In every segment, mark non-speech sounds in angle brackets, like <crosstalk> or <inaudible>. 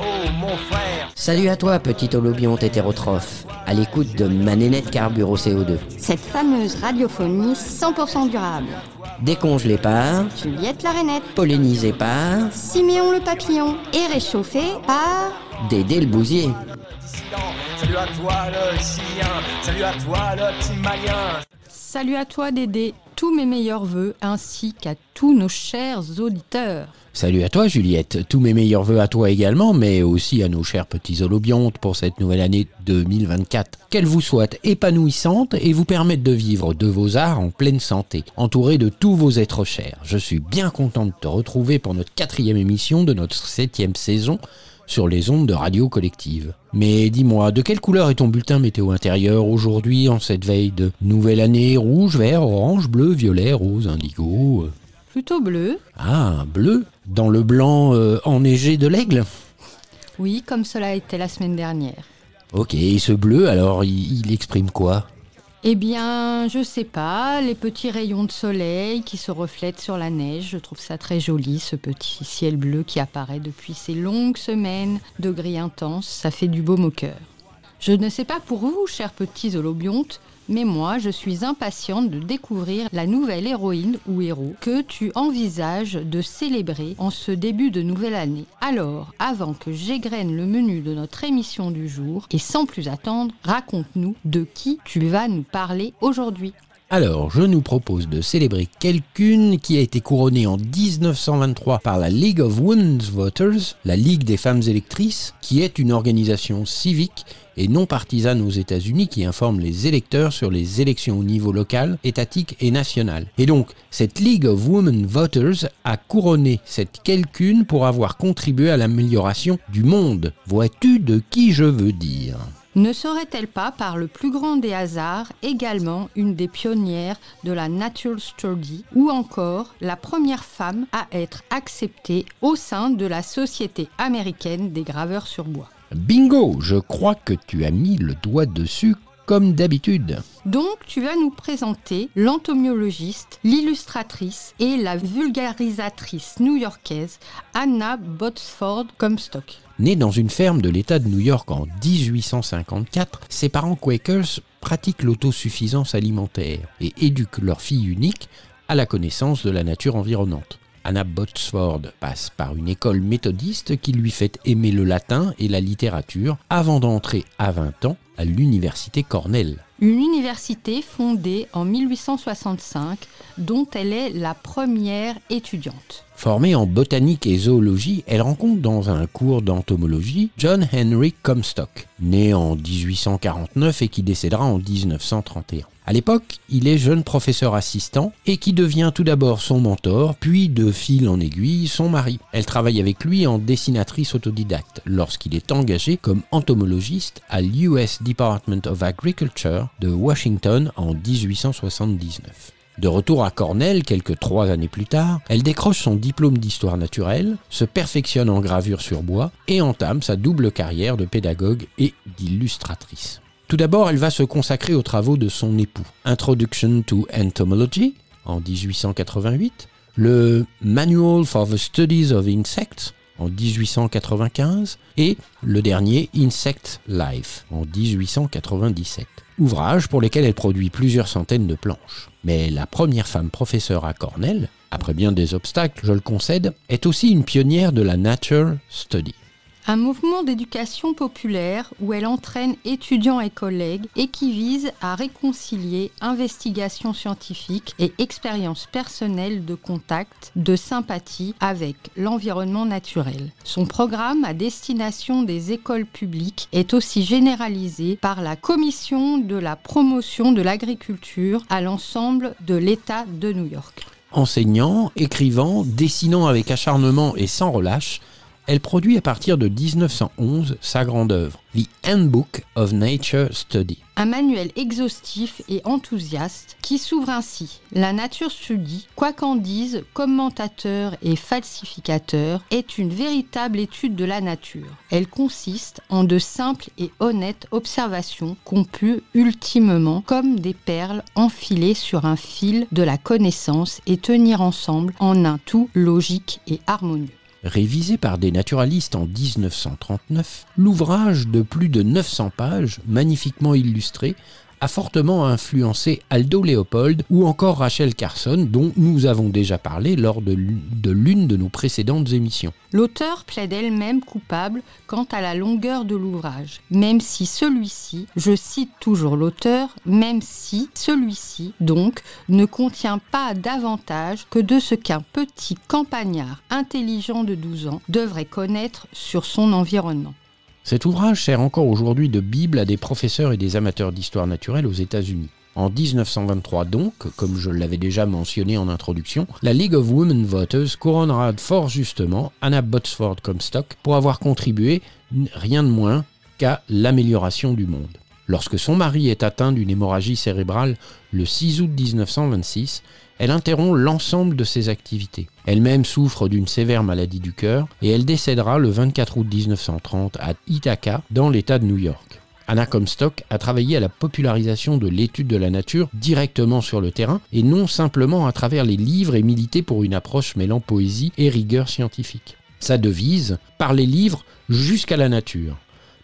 oh mon frère. Salut à toi, petit holobionte hétérotrophe, à l'écoute de ma nénette carbure au CO2. Cette fameuse radiophonie 100% durable. Décongelée par, Juliette la rainette, pollinisée par, Siméon le papillon et réchauffée par... Dédé le bousier. Salut à toi le chien, salut à toi le petit malien. Salut à toi Dédé, tous mes meilleurs voeux ainsi qu'à tous nos chers auditeurs. Salut à toi Juliette, tous mes meilleurs voeux à toi également, mais aussi à nos chers petits holobiontes pour cette nouvelle année 2024. Qu'elle vous soit épanouissante et vous permette de vivre de vos arts en pleine santé, entouré de tous vos êtres chers. Je suis bien content de te retrouver pour notre quatrième émission de notre septième saison sur les ondes de radio collective. Mais dis-moi, de quelle couleur est ton bulletin météo intérieur aujourd'hui en cette veille de nouvelle année? Rouge, vert, orange, bleu, violet, rose, indigo euh. Plutôt bleu, Ah, bleu. Dans le blanc euh, enneigé de l'aigle? Oui, comme cela était la semaine dernière. Ok, et ce bleu, alors, il, il exprime quoi? Eh bien, je sais pas, les petits rayons de soleil qui se reflètent sur la neige, je trouve ça très joli, ce petit ciel bleu qui apparaît depuis ces longues semaines de gris intense, ça fait du baume au cœur. Je ne sais pas pour vous, chers petits holobiontes, mais moi, je suis impatiente de découvrir la nouvelle héroïne ou héros que tu envisages de célébrer en ce début de nouvelle année. Alors, avant que j'égrène le menu de notre émission du jour, et sans plus attendre, raconte-nous de qui tu vas nous parler aujourd'hui. Alors, je nous propose de célébrer quelqu'une qui a été couronnée en 1923 par la League of Women's Voters, la Ligue des femmes électrices, qui est une organisation civique et non partisane aux États-Unis qui informe les électeurs sur les élections au niveau local, étatique et national. Et donc, cette League of Women Voters a couronné cette quelqu'une pour avoir contribué à l'amélioration du monde. Vois-tu de qui je veux dire? Ne serait-elle pas, par le plus grand des hasards, également une des pionnières de la Natural Study ou encore la première femme à être acceptée au sein de la Société américaine des graveurs sur bois? Bingo, je crois que tu as mis le doigt dessus comme d'habitude. Donc, tu vas nous présenter l'entomologiste, l'illustratrice et la vulgarisatrice new-yorkaise Anna Botsford Comstock. Née dans une ferme de l'État de New York en 1854, ses parents Quakers pratiquent l'autosuffisance alimentaire et éduquent leur fille unique à la connaissance de la nature environnante. Anna Botsford passe par une école méthodiste qui lui fait aimer le latin et la littérature avant d'entrer à 20 ans à l'université Cornell. Une université fondée en 1865 dont elle est la première étudiante. Formée en botanique et zoologie, elle rencontre dans un cours d'entomologie John Henry Comstock, né en 1849 et qui décédera en 1931. À l'époque, il est jeune professeur assistant et qui devient tout d'abord son mentor, puis de fil en aiguille son mari. Elle travaille avec lui en dessinatrice autodidacte lorsqu'il est engagé comme entomologiste à l'US Department of Agriculture de Washington en 1879. De retour à Cornell quelques trois années plus tard, elle décroche son diplôme d'histoire naturelle, se perfectionne en gravure sur bois et entame sa double carrière de pédagogue et d'illustratrice. Tout d'abord, elle va se consacrer aux travaux de son époux. Introduction to Entomology en 1888, le Manual for the Studies of Insects en 1895 et le dernier Insect Life en 1897. Ouvrages pour lesquels elle produit plusieurs centaines de planches. Mais la première femme professeure à Cornell, après bien des obstacles, je le concède, est aussi une pionnière de la Nature Study. Un mouvement d'éducation populaire où elle entraîne étudiants et collègues et qui vise à réconcilier investigation scientifique et expérience personnelle de contact, de sympathie avec l'environnement naturel. Son programme à destination des écoles publiques est aussi généralisé par la Commission de la promotion de l'agriculture à l'ensemble de l'État de New York. Enseignant, écrivant, dessinant avec acharnement et sans relâche, elle produit à partir de 1911 sa grande œuvre, The Handbook of Nature Study. Un manuel exhaustif et enthousiaste qui s'ouvre ainsi. La Nature Study, quoi qu'en disent commentateurs et falsificateurs, est une véritable étude de la nature. Elle consiste en de simples et honnêtes observations qu'on peut ultimement, comme des perles, enfiler sur un fil de la connaissance et tenir ensemble en un tout logique et harmonieux. Révisé par des naturalistes en 1939, l'ouvrage de plus de 900 pages, magnifiquement illustré, a fortement influencé Aldo Leopold ou encore Rachel Carson, dont nous avons déjà parlé lors de l'une de nos précédentes émissions. L'auteur plaide elle-même coupable quant à la longueur de l'ouvrage, même si celui-ci, je cite toujours l'auteur, même si celui-ci, donc, ne contient pas davantage que de ce qu'un petit campagnard intelligent de 12 ans devrait connaître sur son environnement. Cet ouvrage sert encore aujourd'hui de Bible à des professeurs et des amateurs d'histoire naturelle aux États-Unis. En 1923 donc, comme je l'avais déjà mentionné en introduction, la League of Women Voters couronnera fort justement Anna Botsford Comstock pour avoir contribué rien de moins qu'à l'amélioration du monde. Lorsque son mari est atteint d'une hémorragie cérébrale le 6 août 1926, elle interrompt l'ensemble de ses activités. Elle-même souffre d'une sévère maladie du cœur et elle décédera le 24 août 1930 à Ithaca, dans l'État de New York. Anna Comstock a travaillé à la popularisation de l'étude de la nature directement sur le terrain et non simplement à travers les livres et milité pour une approche mêlant poésie et rigueur scientifique. Sa devise, par les livres jusqu'à la nature,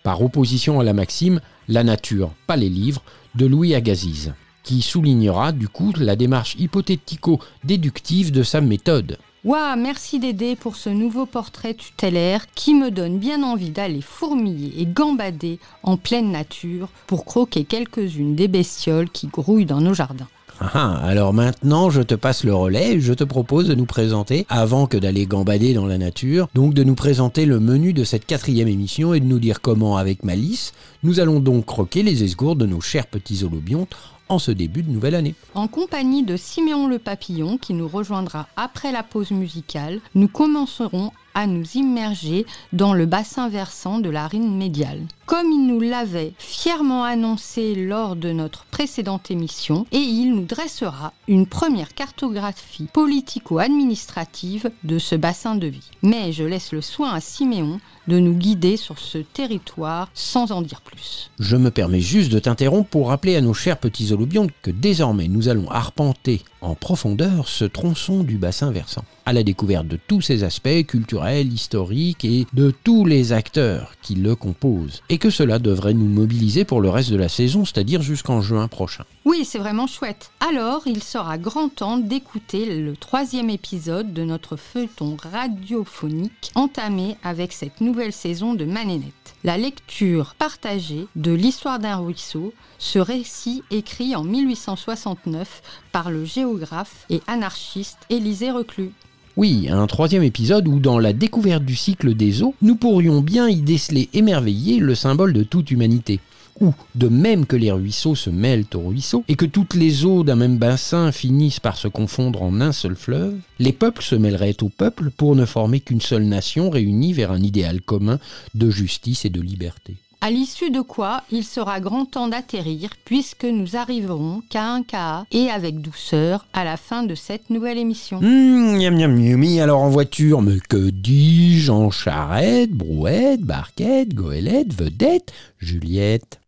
par opposition à la maxime La nature, pas les livres, de Louis Agassiz qui soulignera du coup la démarche hypothético-déductive de sa méthode. Waouh, merci Dédé pour ce nouveau portrait tutélaire qui me donne bien envie d'aller fourmiller et gambader en pleine nature pour croquer quelques-unes des bestioles qui grouillent dans nos jardins. Ah, ah, alors maintenant, je te passe le relais. Je te propose de nous présenter, avant que d'aller gambader dans la nature, donc de nous présenter le menu de cette quatrième émission et de nous dire comment, avec Malice, nous allons donc croquer les esgourdes de nos chers petits holobiontes en ce début de nouvelle année. En compagnie de Siméon le Papillon qui nous rejoindra après la pause musicale, nous commencerons à nous immerger dans le bassin versant de la rine médiale. Comme il nous l'avait fièrement annoncé lors de notre précédente émission, et il nous dressera une première cartographie politico-administrative de ce bassin de vie. Mais je laisse le soin à Siméon de nous guider sur ce territoire sans en dire plus. Je me permets juste de t'interrompre pour rappeler à nos chers petits holobiontes que désormais nous allons arpenter en profondeur ce tronçon du bassin versant, à la découverte de tous ses aspects culturels, historiques et de tous les acteurs qui le composent, que cela devrait nous mobiliser pour le reste de la saison, c'est-à-dire jusqu'en juin prochain. Oui, c'est vraiment chouette. Alors, il sera grand temps d'écouter le troisième épisode de notre feuilleton radiophonique entamé avec cette nouvelle saison de Manénette. La lecture partagée de l'histoire d'un ruisseau, ce récit écrit en 1869 par le géographe et anarchiste Élisée Reclus. Oui, un troisième épisode où, dans la découverte du cycle des eaux, nous pourrions bien y déceler émerveillé le symbole de toute humanité où, de même que les ruisseaux se mêlent aux ruisseaux, et que toutes les eaux d'un même bassin finissent par se confondre en un seul fleuve, les peuples se mêleraient aux peuples pour ne former qu'une seule nation réunie vers un idéal commun de justice et de liberté. À l'issue de quoi, il sera grand temps d'atterrir, puisque nous arriverons qu'à un cas et avec douceur à la fin de cette nouvelle émission. Mmh, alors en voiture, mais que dis-je? En charrette, brouette, barquette, goélette, vedette, Juliette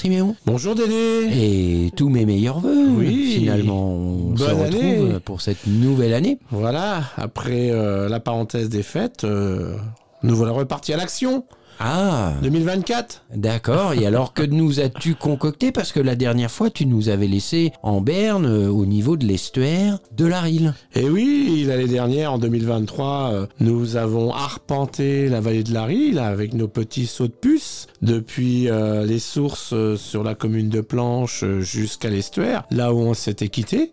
Siméon. Bonjour Dédé. Et tous mes meilleurs voeux. Oui. Finalement, on se Bonne retrouve année. pour cette nouvelle année. Voilà, après euh, la parenthèse des fêtes, euh, nous voilà repartis à l'action. Ah, 2024 d'accord. Et alors que nous as-tu concocté? Parce que la dernière fois, tu nous avais laissé en berne euh, au niveau de l'estuaire de la Rille. Et oui, l'année dernière, en 2023, euh, nous avons arpenté la vallée de la Rille avec nos petits sauts de puce depuis euh, les sources sur la commune de Planche jusqu'à l'estuaire, là où on s'était quitté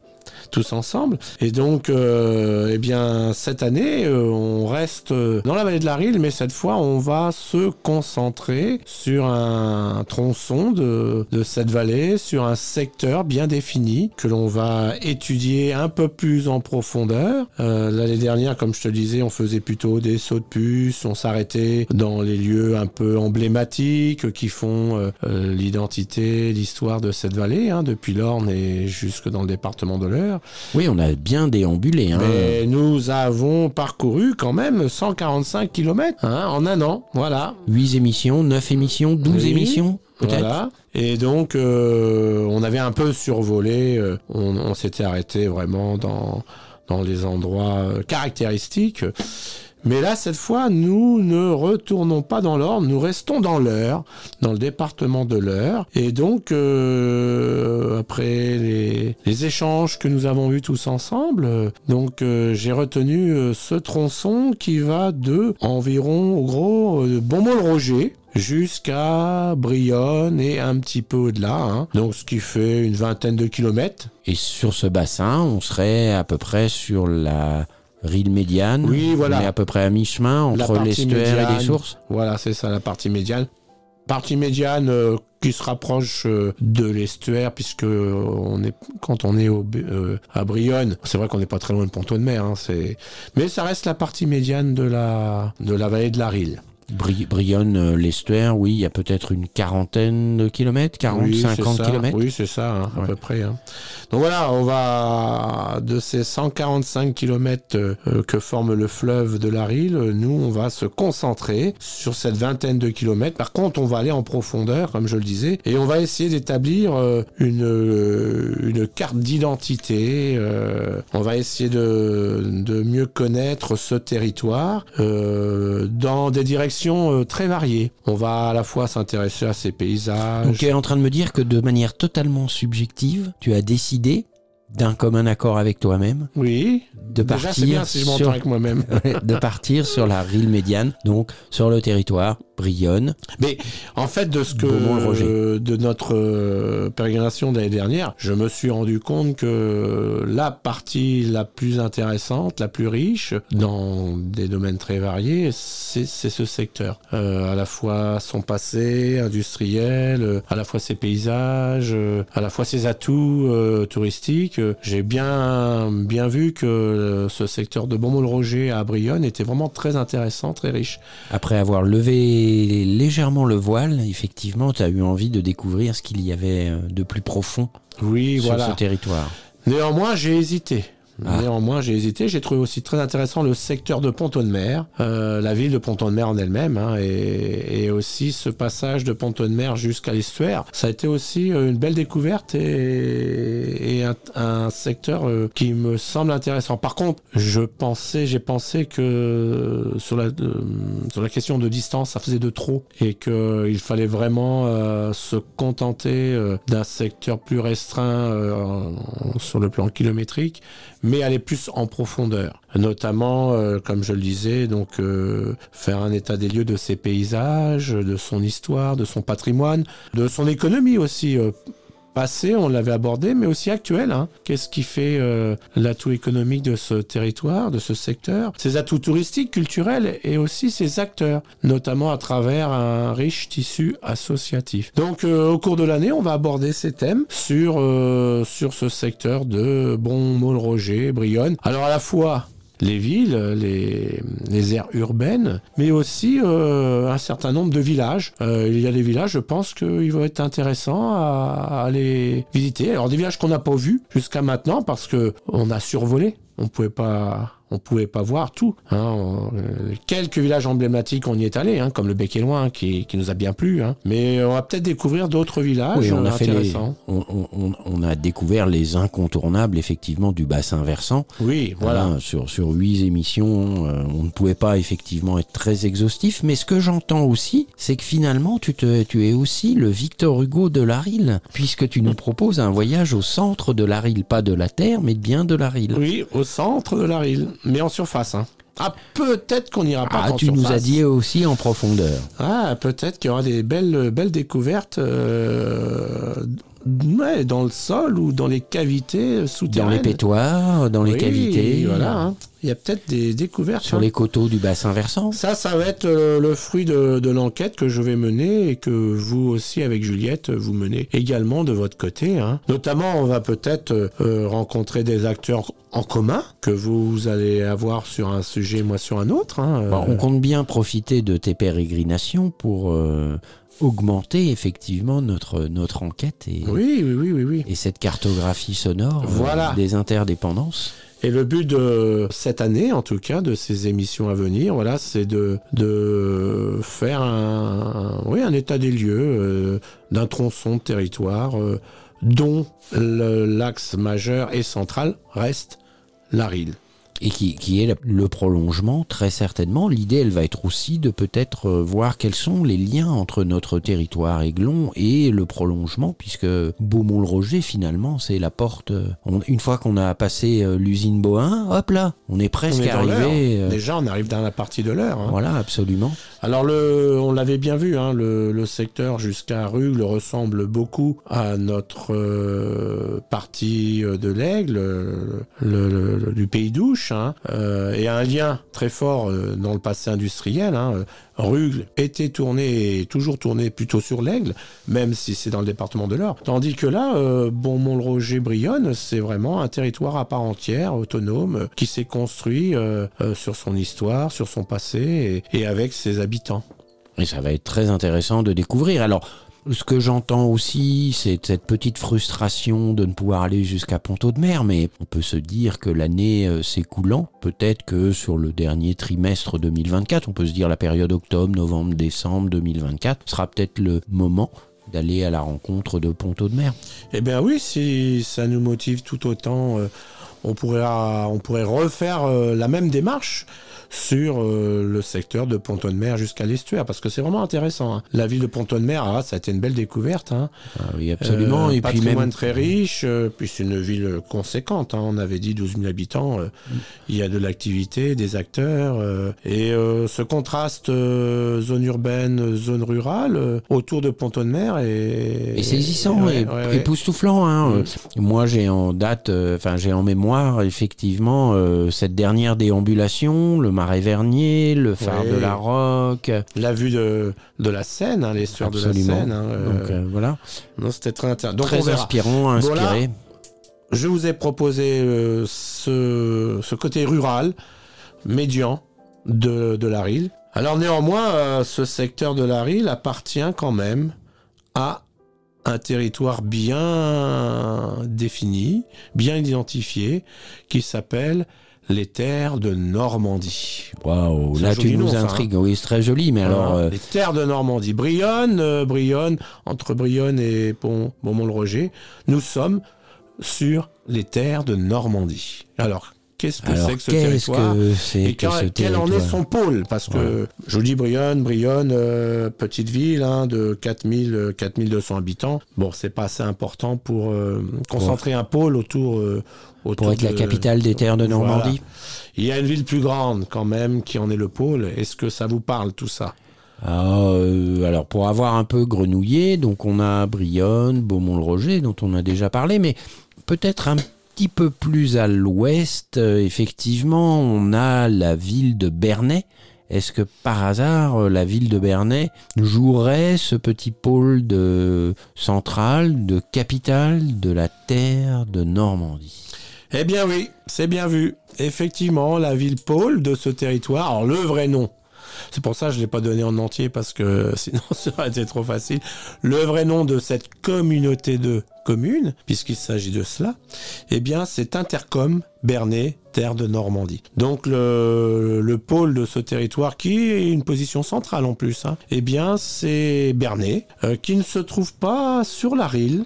tous ensemble. Et donc, euh, eh bien, cette année, euh, on reste euh, dans la vallée de la Rille, mais cette fois, on va se concentrer sur un tronçon de, de cette vallée, sur un secteur bien défini que l'on va étudier un peu plus en profondeur. Euh, L'année dernière, comme je te disais, on faisait plutôt des sauts de puce, on s'arrêtait dans les lieux un peu emblématiques qui font l'identité, l'histoire de cette vallée, hein, depuis l'Orne et jusque dans le département de l'Eure. Oui, on a bien déambulé. Hein. Mais nous avons parcouru quand même 145 km en un an, voilà. 8 émissions, 9 émissions, 12 Oui. émissions, peut-être Voilà. Et donc, euh, on avait un peu survolé, euh, on, on s'était arrêté vraiment dans, dans les endroits euh, caractéristiques. Mais là, cette fois, nous ne retournons pas dans l'Orne, nous restons dans l'Eure, dans le département de l'Eure. Et donc, euh, après les, les échanges que nous avons eus tous ensemble, euh, donc euh, j'ai retenu euh, ce tronçon qui va de environ, au gros, Bonmont-le-Roger jusqu'à Brionne et un petit peu au-delà. hein. Donc, ce qui fait une vingtaine de kilomètres. Et sur ce bassin, on serait à peu près sur la Rille médiane. Oui, voilà. On est à peu près à mi-chemin entre l'estuaire et les sources. Voilà, c'est ça la partie médiane. Partie médiane euh, qui se rapproche euh, de l'estuaire puisque euh, on est quand on est au, euh, à Brionne, c'est vrai qu'on n'est pas très loin de Ponto de Mer. Hein, c'est mais ça reste la partie médiane de la de la vallée de la Rille. Bri- Brionne, euh, l'estuaire, oui, il y a peut-être une quarantaine de kilomètres, 40, Oui, c'est 50 ça. kilomètres. Oui, c'est ça, hein, à Ouais. peu près. hein. Donc voilà, on va de ces 145 kilomètres euh, que forme le fleuve de la Rille, nous, on va se concentrer sur cette vingtaine de kilomètres. Par contre, on va aller en profondeur, comme je le disais, et on va essayer d'établir euh, une, une carte d'identité. on va essayer de, de mieux connaître ce territoire dans des directions euh, très variées. On va à la fois s'intéresser à ses paysages. Donc tu es en train de me dire que de manière totalement subjective, tu as décidé, d'un commun accord avec toi-même, Oui. de Déjà, c'est bien partir si je m'entends sur... avec moi-même. <laughs> de partir sur la Rille médiane, donc sur le territoire Brionne. Mais en fait, de ce que euh, de notre euh, pérégrination de l'année dernière, je me suis rendu compte que la partie la plus intéressante, la plus riche, dans des domaines très variés, c'est ce secteur. Euh, à la fois son passé industriel, euh, à la fois ses paysages, euh, à la fois ses atouts touristiques. J'ai bien bien vu que ce secteur de Beaumont-le-Roger à Brionne était vraiment très intéressant, très riche. Après avoir levé légèrement le voile, effectivement, tu as eu envie de découvrir ce qu'il y avait euh, de plus profond Oui, sur voilà. ce territoire. Néanmoins, j'ai hésité. Ah. Néanmoins, j'ai hésité. J'ai trouvé aussi très intéressant le secteur de Ponton de Mer, euh, la ville de Ponton de Mer en elle-même, hein, et, et aussi ce passage de Ponton de Mer jusqu'à l'estuaire. Ça a été aussi euh, une belle découverte et, et un, un secteur euh, qui me semble intéressant. Par contre, je pensais, j'ai pensé que sur la euh, sur la question de distance, ça faisait de trop et que il fallait vraiment euh, se contenter euh, d'un secteur plus restreint euh, sur le plan kilométrique mais aller plus en profondeur. Notamment, euh, comme je le disais, donc euh, faire un état des lieux de ses paysages, de son histoire, de son patrimoine, de son économie aussi. euh, passé, on l'avait abordé, mais aussi actuel. hein. Qu'est-ce qui fait euh, l'atout économique de ce territoire, de ce secteur? Ses atouts touristiques, culturels et aussi ses acteurs, notamment à travers un riche tissu associatif. Donc euh, au cours de l'année, on va aborder ces thèmes sur, euh, sur ce secteur de Bonmont-le-Roger, Brionne. Alors à la fois les villes, les, les aires urbaines, mais aussi euh, un certain nombre de villages. Euh, il y a des villages, je pense qu'ils vont être intéressants à, à aller visiter. Alors des villages qu'on n'a pas vus jusqu'à maintenant parce que on a survolé. On pouvait pas on pouvait pas voir tout. hein. On- euh, quelques villages emblématiques, on y est allé, hein, comme le Bec et Loin, qui, qui nous a bien plu. hein. Mais on va peut-être découvrir d'autres villages Oui, on a euh, fait les, on, on- on- on a découvert les incontournables effectivement du bassin versant. Oui, voilà. Hein, sur sur huit émissions, euh, on ne pouvait pas effectivement être très exhaustif. Mais ce que j'entends aussi, c'est que finalement tu te, tu es aussi le Victor Hugo de l'Aril, puisque tu nous proposes un voyage au centre de l'Aril, pas de la terre, mais bien de l'Aril. Oui, au centre de la Rille, mais en surface. hein. Ah, peut-être qu'on n'ira pas Ah, tu nous as dit aussi en profondeur. Ah, peut-être qu'il y aura des belles, belles découvertes euh, ouais, dans le sol ou dans les cavités Dans souterraines. les pétoires, dans les cavités, Voilà, hein. il y a peut-être des découvertes. sur hein. les coteaux du bassin versant. Ça, ça va être euh, le fruit de, de l'enquête que je vais mener et que vous aussi, avec Juliette, vous menez également de votre côté. hein. Notamment, on va peut-être euh, euh, rencontrer des acteurs en commun que vous allez avoir sur un sujet, moi sur un autre. hein. Bon, on compte bien profiter de tes pérégrinations pour euh, augmenter effectivement notre, notre enquête et, oui, oui, oui, oui, oui. et cette cartographie sonore euh, Voilà. des interdépendances. Et le but de cette année, en tout cas, de ces émissions à venir, voilà, c'est de, de faire un, oui, un état des lieux euh, d'un tronçon de territoire euh, dont l'axe majeur et central reste la Rille. Et qui, qui est le prolongement, très certainement. L'idée, elle va être aussi de peut-être euh, voir quels sont les liens entre notre territoire aiglon et le prolongement, puisque Beaumont-le-Roger, finalement, c'est la porte. euh, on- une fois qu'on a passé euh, l'usine Bohin, hop là, on est presque On est arrivé. Déjà, on arrive dans la partie de l'heure. hein. Voilà, absolument. Alors le, on l'avait bien vu, hein, le, le secteur jusqu'à Rugle ressemble beaucoup à notre euh, partie de l'Aigle, le, le- le- du Pays d'Ouche, hein, euh, et un lien très fort euh, dans le passé industriel. Hein. Rugle était tourné et toujours tourné plutôt sur l'Aigle, même si c'est dans le département de l'Eure. Tandis que là, euh, Beaumont-le-Roger-Brionne, c'est vraiment un territoire à part entière, autonome, qui s'est construit sur son histoire, sur son passé et avec ses habitants. Et ça va être très intéressant de découvrir. Alors, ce que j'entends aussi, c'est cette petite frustration de ne pouvoir aller jusqu'à Ponto de Mer, mais on peut se dire que l'année euh, s'écoulant, peut-être que sur le dernier trimestre 2024, on peut se dire la période octobre, novembre, décembre 2024, sera peut-être le moment d'aller à la rencontre de Ponto de Mer. Eh bien oui, si ça nous motive tout autant, euh, on, pourrait, on pourrait refaire euh, la même démarche sur euh, le secteur de Ponton de Mer jusqu'à l'estuaire, parce que c'est vraiment intéressant. hein. La ville de Ponton de Mer, ah, ça a été une belle découverte. Hein. Ah oui, absolument. Euh, et puis patrimoine même très riche, euh, puis c'est une ville conséquente. hein. On avait dit 12 000 habitants. euh, Il y a de l'activité, des acteurs. euh, et euh, ce contraste euh, zone urbaine, zone rurale, euh, autour de Ponton de Mer est... Et saisissant et ouais, ouais. époustouflant. Hein. Mm. Euh, Moi, j'ai en date, euh, enfin, j'ai en mémoire effectivement euh, cette dernière déambulation, le Marais Vernier, le phare Ouais. de la Roque. La vue de, de la Seine, hein, l'estuaire de la. Seine. hein, euh, Donc euh, voilà, non, c'était très intéressant. Donc on très verra. inspirant, inspiré. Voilà. Je vous ai proposé euh, ce, ce côté rural, médian de, de la Rille. Alors néanmoins, ce secteur de la Rille appartient quand même à un territoire bien défini, bien identifié, qui s'appelle les terres de Normandie. Waouh, là tu nous hein. intrigues. Oui, c'est très joli, mais alors euh, les terres de Normandie. Brionne, euh, Brionne, entre Brionne et Pont- Beaumont-le-Roger, nous sommes sur les terres de Normandie. Alors, qu'est-ce que c'est que ce territoire que c'est et que quel, ce quel en est son pôle Parce que je vous dis Brionne, Brionne, euh, petite ville hein, de 4000, euh, 4200 habitants. Bon, c'est pas assez important pour euh, concentrer un pôle autour. euh, Pour être la de- capitale des terres de Voilà. Normandie. Il y a une ville plus grande quand même qui en est le pôle. Est-ce que ça vous parle tout ça? Ah, euh, alors pour avoir un peu grenouillé, donc on a Brionne, Beaumont-le-Roger, dont on a déjà parlé, mais peut-être un petit peu plus à l'ouest, euh, effectivement, on a la ville de Bernay. Est-ce que par hasard, euh, la ville de Bernay jouerait ce petit pôle de central, de capitale de la terre de Normandie? Eh bien oui, c'est bien vu. Effectivement, la ville pôle de ce territoire, alors le vrai nom, c'est pour ça que je ne l'ai pas donné en entier parce que <laughs> sinon ça aurait été trop facile. Le vrai nom de cette communauté de communes, puisqu'il s'agit de cela, eh bien c'est Intercom Bernay, terre de Normandie. Donc le, le pôle de ce territoire qui est une position centrale en plus, hein, eh bien c'est Bernay, euh, qui ne se trouve pas sur la Rille,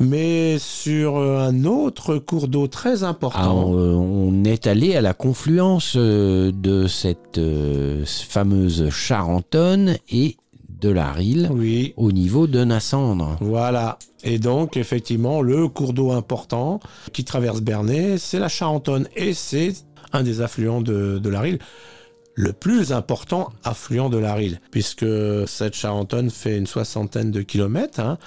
mais sur euh, un autre cours d'eau très Ah, important. on, euh, on est allé à la confluence de cette fameuse Charentonne et de la Rille Oui, au niveau de Nassandre. Voilà. Et donc, effectivement, le cours d'eau important qui traverse Bernay, c'est la Charentonne. Et c'est un des affluents de, de la Rille. Le plus important affluent de la Rille, puisque cette Charentonne fait une soixantaine de kilomètres. hein.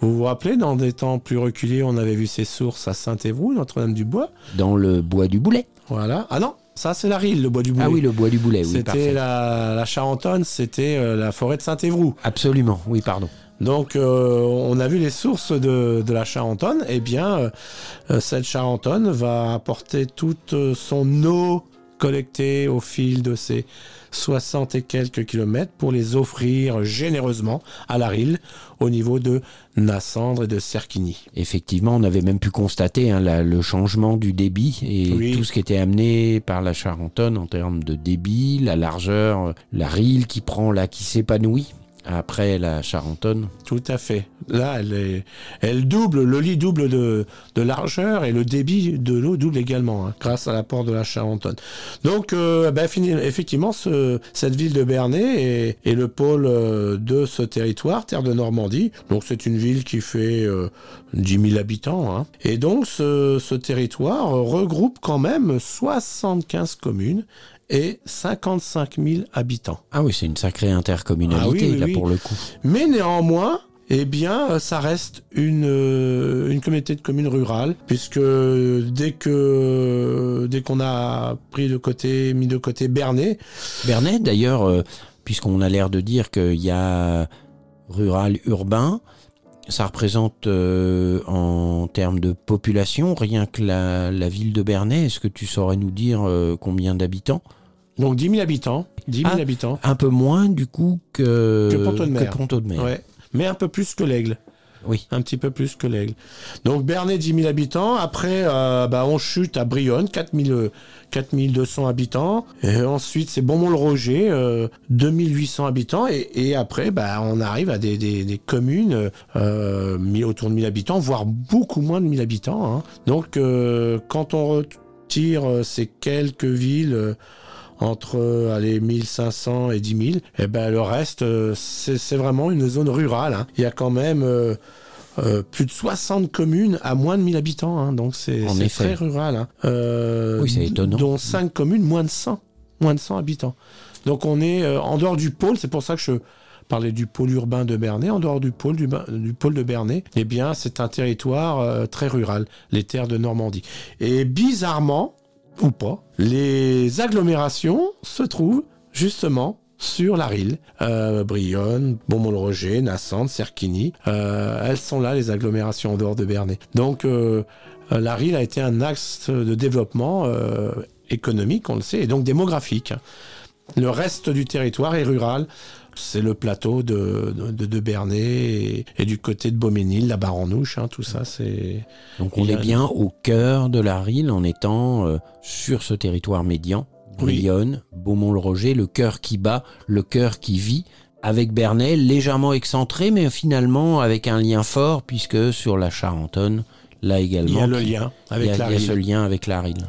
Vous vous rappelez, dans des temps plus reculés, on avait vu ses sources à Saint-Évroult, Notre-Dame-du-Bois? Dans le bois du Boulet. Voilà. Ah non, ça c'est la Rille, le bois du Boulet. Ah oui, le bois du Boulet, oui, C'était la, la Charentonne, c'était euh, la forêt de Saint-Évroult. Absolument, oui, pardon. Donc, euh, on a vu les sources de, de la Charentonne. Eh bien, euh, cette Charentonne va apporter toute son eau collectée au fil de ces 60 et quelques kilomètres pour les offrir généreusement à la Rille au niveau de Nassandre et de Serquigny. Effectivement, on avait même pu constater hein, la- le changement du débit et Oui. tout ce qui était amené par la Charentonne en termes de débit, la largeur, la Rille qui prend là, qui s'épanouit après la Charentonne. Tout à fait. Là, elle, double, le lit double de, largeur et le débit de l'eau double également, hein, grâce à l'apport de la Charentonne. Donc, euh, ben, fini- effectivement, ce- cette ville de Bernay est, le pôle euh, de ce territoire, terre de Normandie. Donc, c'est une ville qui fait euh, 10 000 habitants. hein. Et donc, ce territoire regroupe quand même 75 communes et 55 000 habitants. Ah oui, c'est une sacrée intercommunalité Ah oui, oui, là oui. pour le coup. Mais néanmoins, eh bien, euh, ça reste une, euh, une communauté de communes rurales, puisque dès que dès qu'on a pris de côté, mis de côté Bernay, Bernay, d'ailleurs, euh, puisqu'on a l'air de dire qu'il y a rural, urbain, ça représente euh, en termes de population, rien que la, la ville de Bernay, est-ce que tu saurais nous dire euh, combien d'habitants? Donc 10 000 habitants, 10 000 Ah. habitants, Un peu moins du coup que, Que Pont-Audemer. que Pont-Audemer. ouais, mais un peu plus que l'Aigle. Oui. Un petit peu plus que l'Aigle. Donc Bernay, 10 000 habitants. Après, euh, bah, on chute à Brionne, 4 000, euh, 4 200 habitants. Et ensuite, c'est Beaumont-le-Roger, euh, 2800 habitants. Et, et après, bah, on arrive à des, des- des communes euh, autour de 1000 habitants, voire beaucoup moins de 1000 habitants. hein. Donc, euh, quand on retire euh, ces quelques villes... entre euh, allez, 1500 et 10 000, et ben, le reste, euh, c'est vraiment une zone rurale. hein. Il y a quand même euh, plus de 60 communes à moins de 1000 habitants, hein. donc c'est très rural. hein. Euh, Oui, c'est étonnant. Dont 5 communes moins de 100, moins de 100 habitants. Donc on est euh, en dehors du pôle, c'est pour ça que je parlais du pôle urbain de Bernay, en dehors du pôle, du, pôle de Bernay, eh bien c'est un territoire très rural, les terres de Normandie. Et bizarrement, ou pas, les agglomérations se trouvent justement sur la Rille. Euh, Brionne, Beaumont-le-Roger, Nassante, Serquigny. Euh, elles sont là, les agglomérations en dehors de Bernay. Donc euh, la Rille a été un axe de développement euh, économique, on le sait, et donc démographique. Le reste du territoire est rural. C'est le plateau de, de, de Bernay et, et du côté de Beauménil, la Baranouche, hein, tout ça, c'est... Donc on est bien au cœur de la Rille en étant euh, sur ce territoire médian. Oui. Brionne, Beaumont-le-Roger, le cœur qui bat, le cœur qui vit, avec Bernay légèrement excentré, mais finalement avec un lien fort, puisque sur la Charentonne, là également, Il y a le lien il y avec a- il y a ce lien avec la Rille.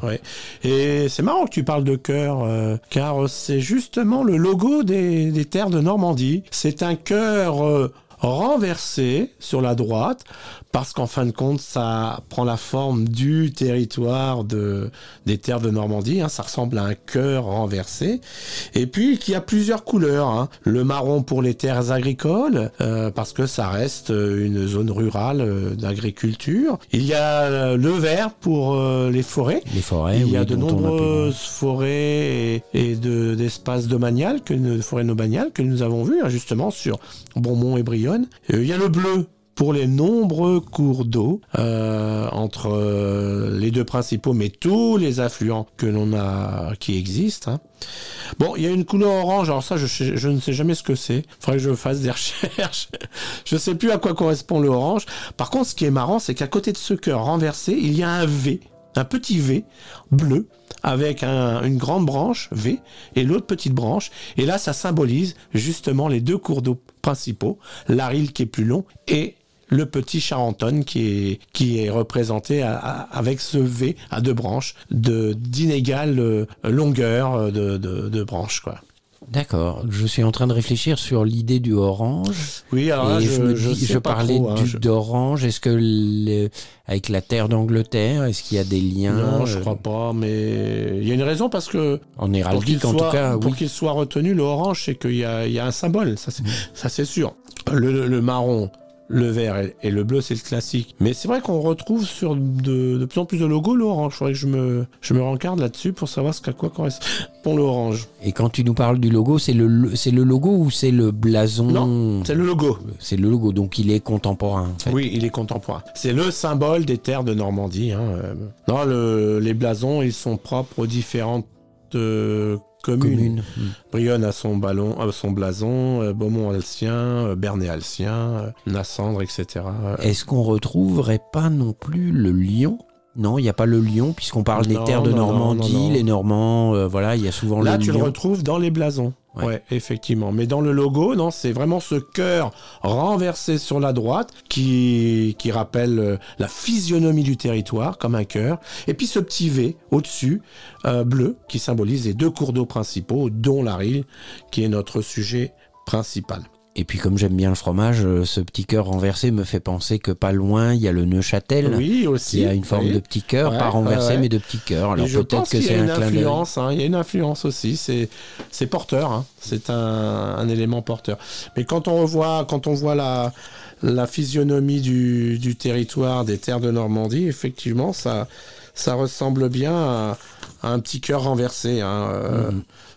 Et c'est marrant que tu parles de cœur, euh, car c'est justement le logo des, des terres de Normandie. C'est un cœur euh, renversé sur la droite, parce qu'en fin de compte, ça prend la forme du territoire de, des terres de Normandie. hein. ça ressemble à un cœur renversé. Et puis, qui a plusieurs couleurs. hein. Le marron pour les terres agricoles, euh, parce que ça reste euh, une zone rurale euh, d'agriculture. Il y a euh, le vert pour euh, les forêts. Les forêts, Il y a oui, de nombreuses forêts et, et de- d'espaces domaniales, que, forêts domaniales que nous avons vues, hein, justement, sur Beaumont et Brionne. Il y a le bleu pour les nombreux cours d'eau euh, entre euh, les deux principaux, mais tous les affluents que l'on a qui existent. hein. Bon, il y a une couleur orange, alors ça, je, je ne sais jamais ce que c'est. Faudrait que je fasse des <laughs> recherches. je sais plus à quoi correspond le orange. Par contre, ce qui est marrant, c'est qu'à côté de ce cœur renversé, il y a un V, un petit V bleu, avec un- une grande branche V et l'autre petite branche. Et là, ça symbolise justement les deux cours d'eau principaux, l'Aril qui est plus long et le petit Charentonne qui est, qui est représenté à- à- avec ce V à deux branches de d'inégale euh, longueur euh, de, de, de branches. Quoi. D'accord. Je suis en train de réfléchir sur l'idée du orange. Oui, alors là, et je, je, me je dis- sais je pas parlais hein, je- d'orange. Est-ce que le- avec la terre d'Angleterre, est-ce qu'il y a des liens Non, je euh, crois pas, mais il y a une raison parce que En héraldique, en soit, tout cas, pour oui. qu'il soit retenu, le orange, c'est qu'il y y a un symbole, ça c'est, ça c'est sûr. Le, le marron, le vert et, et le bleu, c'est le classique. Mais c'est vrai qu'on retrouve sur de, de plus en plus de logos l'orange. Il faudrait que je me, je me rencarde là-dessus pour savoir ce qu'à quoi correspond l'orange. Et quand tu nous parles du logo, c'est le, c'est le logo ou c'est le blason? Non, C'est le logo. C'est le logo, donc il est contemporain. En fait. Oui, il est contemporain. C'est le symbole des terres de Normandie. hein, euh. Non, le- les blasons, ils sont propres aux différentes euh, Commune. Mm. Brionne a son, ballon, euh, son blason, euh, Beaumont a sien, euh, Bernay a sien, euh, Nassandre, etc. Est-ce qu'on retrouverait pas non plus le lion? Non, il n'y a pas le lion, puisqu'on parle des terres de non, Normandie, non, les Normands, euh, voilà, il y a souvent Là, le tu le lion. retrouves dans les blasons. Ouais. Ouais. effectivement. Mais dans le logo, non, c'est vraiment ce cœur renversé sur la droite qui, qui rappelle euh, la physionomie du territoire comme un cœur. Et puis ce petit V au-dessus, euh, bleu, qui symbolise les deux cours d'eau principaux, dont l'Aril, qui est notre sujet principal. Et puis comme j'aime bien le fromage, euh, ce petit cœur renversé me fait penser que pas loin, il y a le Neuchâtel. Oui, aussi. Qui a une forme oui. de petit cœur, Ouais, pas renversé, ouais, mais de petit cœur. Alors peut-être que y c'est a un clin d'œil. hein, il y a une influence aussi. C'est porteur. hein, c'est un, un élément porteur. Mais quand on revoit, quand on voit la la physionomie du, du territoire des terres de Normandie, effectivement, ça ça ressemble bien à, à un petit cœur renversé. hein, euh, Mhm.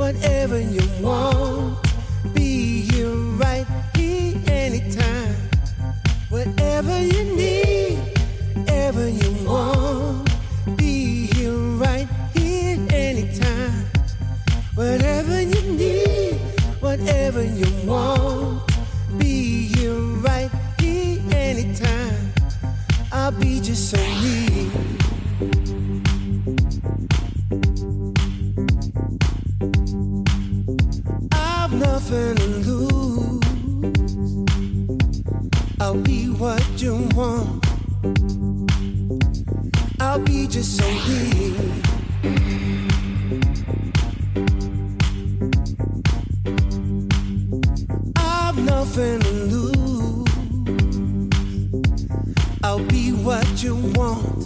whatever you want, be here right here anytime. Whatever you need, ever you want, be here right here anytime. Whatever you need, whatever you want, be here right here anytime. I'll be just so near. Want. I'll be just so near. I've nothing to lose. I'll be what you want.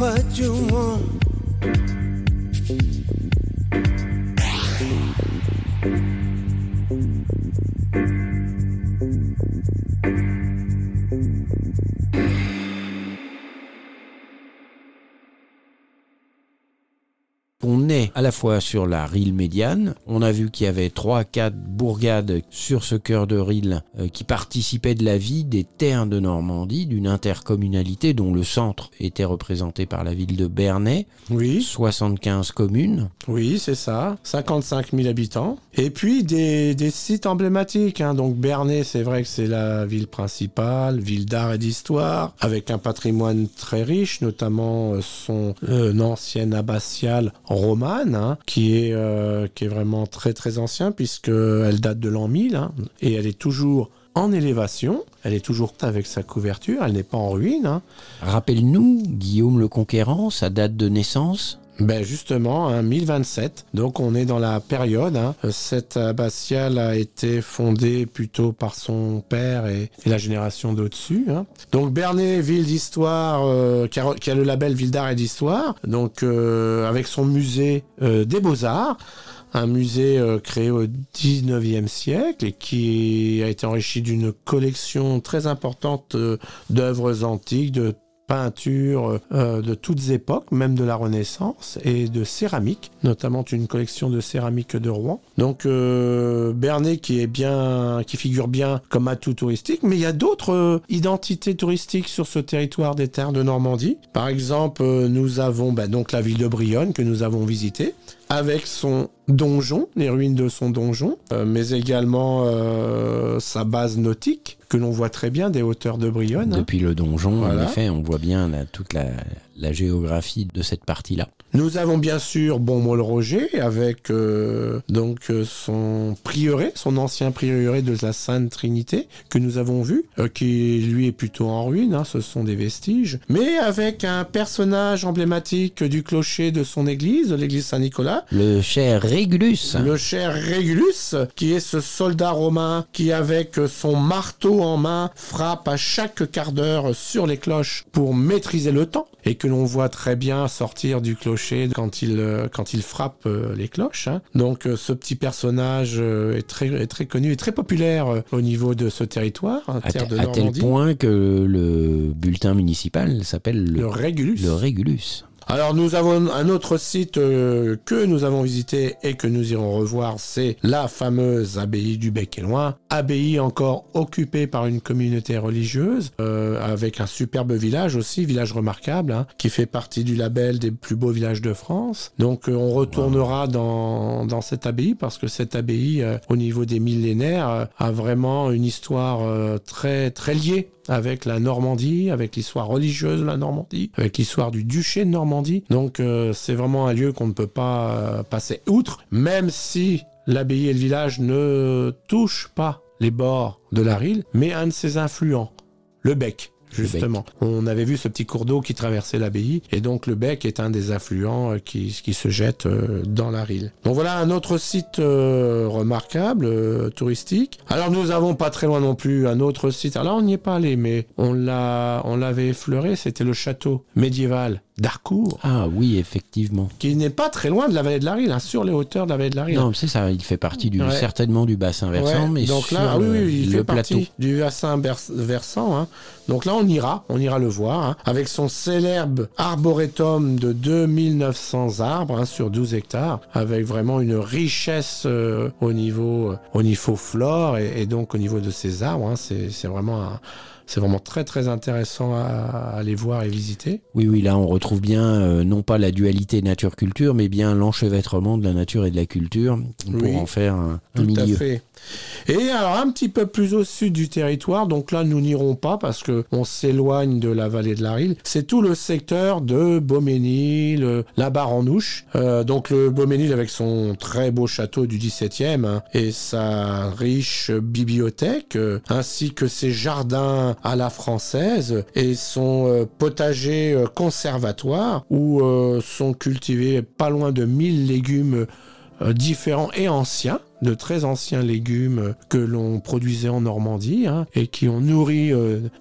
What you want. La fois sur la rille médiane, on a vu qu'il y avait trois, quatre bourgades sur ce cœur de rille euh, qui participaient de la vie des terres de Normandie, d'une intercommunalité dont le centre était représenté par la ville de Bernay, Oui, 75 communes. oui, c'est ça. 55 000 habitants. Et puis des, des sites emblématiques. hein. Donc Bernay, c'est vrai que c'est la ville principale, ville d'art et d'histoire, avec un patrimoine très riche, notamment euh, son euh, ancienne abbatiale romane, qui est euh, qui est vraiment très très ancien puisque elle date de l'an 1000 hein, et elle est toujours en élévation. Elle est toujours avec sa couverture. Elle n'est pas en ruine. hein. Rappelle-nous, Guillaume le Conquérant, sa date de naissance? Ben justement, hein, 1027. Donc on est dans la période. hein. Cette abbatiale a été fondée plutôt par son père et, et la génération d'au-dessus. hein. Donc Bernay, ville d'histoire, euh, qui, a, qui a le label Ville d'art et d'histoire. Donc euh, avec son musée euh, des beaux-arts. Un musée euh, créé au 19e siècle et qui a été enrichi d'une collection très importante euh, d'œuvres antiques, de peintures euh, de toutes époques, même de la Renaissance, et de céramique, notamment une collection de céramique de Rouen. Donc euh, Bernay qui est bien, qui figure bien comme atout touristique, mais il y a d'autres euh, identités touristiques sur ce territoire des terres de Normandie. Par exemple, nous avons bah, donc la ville de Brionne que nous avons visitée avec son donjon, les ruines de son donjon, euh, mais également euh, sa base nautique que l'on voit très bien des hauteurs de Brionne. hein. Depuis le donjon, Voilà. en effet, on voit bien la- toute la, la géographie de cette partie-là. Nous avons bien sûr Bonmol-Roger avec euh, donc son prieuré, son ancien prieuré de la Sainte Trinité que nous avons vu, qui lui est plutôt en ruine, hein, ce sont des vestiges, mais avec un personnage emblématique du clocher de son église, l'église Saint-Nicolas, Le cher Régulus, le cher Régulus, qui est ce soldat romain qui, avec son marteau en main, frappe à chaque quart d'heure sur les cloches pour maîtriser le temps, et que l'on voit très bien sortir du clocher quand il, euh, quand il frappe euh, les cloches. hein. Donc euh, ce petit personnage est, très, est très connu et très populaire au niveau de ce territoire, hein, à, terre de à tel point que le bulletin municipal s'appelle le, Le Régulus. le Régulus. Alors nous avons un autre site euh, que nous avons visité et que nous irons revoir, c'est la fameuse abbaye du Bec et Loin, abbaye encore occupée par une communauté religieuse, euh, avec un superbe village aussi, village remarquable, hein, qui fait partie du label des plus beaux villages de France. Donc euh, on retournera dans, dans cette abbaye parce que cette abbaye, euh, au niveau des millénaires, euh, a vraiment une histoire euh, très très liée avec la Normandie, avec l'histoire religieuse de la Normandie, avec l'histoire du duché de Normandie. Donc euh, c'est vraiment un lieu qu'on ne peut pas euh, passer outre, même si l'abbaye et le village ne touchent pas les bords de la Rille, mais un de ses influents, le bec. Justement. On avait vu ce petit cours d'eau qui traversait l'abbaye, et donc le bec est un des affluents euh, qui, qui se jette euh, dans la Rille. Donc voilà un autre site euh, remarquable, touristique. Alors nous avons pas très loin non plus un autre site. Alors là, on n'y est pas allé, mais on l'a, on l'avait effleuré. C'était le château médiéval d'Harcourt, Ah oui, effectivement. qui n'est pas très loin de la vallée de la Rille, hein, sur les hauteurs de la vallée de la Rille. Non, c'est ça, il fait partie du, Ouais. certainement du bassin versant, Ouais, mais donc sur là, ah le, oui, il le fait plateau. partie du bassin versant. hein. Donc là, on ira, on ira le voir, hein, avec son célèbre arboretum de 2900 arbres hein, sur 12 hectares, avec vraiment une richesse euh, au niveau, au niveau flore et, et donc au niveau de ces arbres. hein. c'est c'est vraiment un- c'est vraiment très très intéressant à, à aller voir et visiter. Oui, oui, là on retrouve bien euh, non pas la dualité nature-culture, mais bien l'enchevêtrement de la nature et de la culture pour Oui. en faire un, un Tout à milieu. fait. Et alors un petit peu plus au sud du territoire, donc là nous n'irons pas parce que on s'éloigne de la vallée de la Rille. C'est tout le secteur de Beauménil, euh, la Barre-en-Ouche. Euh, donc le Beauménil avec son très beau château du 17e hein, et sa riche bibliothèque, euh, ainsi que ses jardins à la française et son euh, potager euh, conservatoire où euh, sont cultivés pas loin de 1000 légumes différents et anciens, de très anciens légumes que l'on produisait en Normandie hein, et qui ont nourri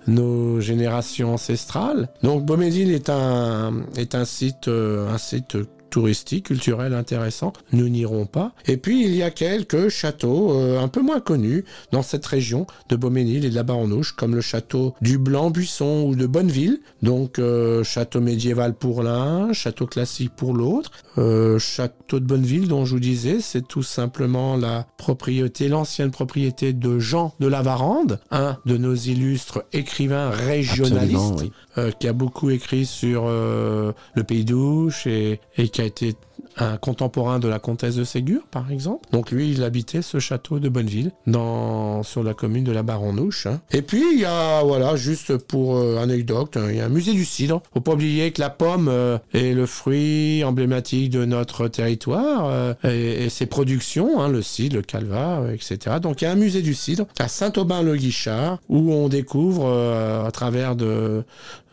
nos générations ancestrales. Donc Beauménil est un, est un site, euh, un site touristique, culturel intéressant. Nous n'irons pas. Et puis il y a quelques châteaux euh, un peu moins connus dans cette région de Beauménil et de la Baronouche, comme le château du Blanc-Buisson ou de Bonneville. Donc euh, château médiéval pour l'un, château classique pour l'autre. Euh, château de Bonneville, dont je vous disais, c'est tout simplement la propriété, l'ancienne propriété de Jean de la Varande, un de nos illustres écrivains régionalistes. Euh, qui a beaucoup écrit sur euh, le Pays d'Ouche et, qui a été un contemporain de la comtesse de Ségur, par exemple. Donc lui, il habitait ce château de Bonneville, dans, sur la commune de la Baronouche. hein. Et puis, il y a, voilà, juste pour euh, anecdote, hein, il y a un musée du cidre. Faut pas oublier que la pomme est le fruit emblématique de notre territoire et, ses productions, hein, le cidre, le calva, etc. Donc il y a un musée du cidre à Saint-Aubin-le-Guichard où on découvre à travers de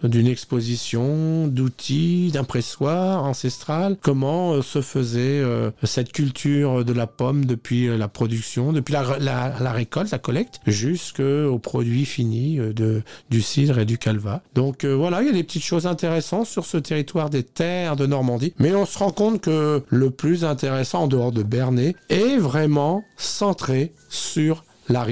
d'une exposition d'outils, d'impressoirs ancestrales, comment euh, se faisait euh, cette culture de la pomme depuis euh, la production, depuis la, récolte, la collecte, jusqu'au produit fini de, du cidre et du calva. Donc voilà, il y a des petites choses intéressantes sur ce territoire des terres de Normandie, mais on se rend compte que le plus intéressant en dehors de Bernay est vraiment centré sur la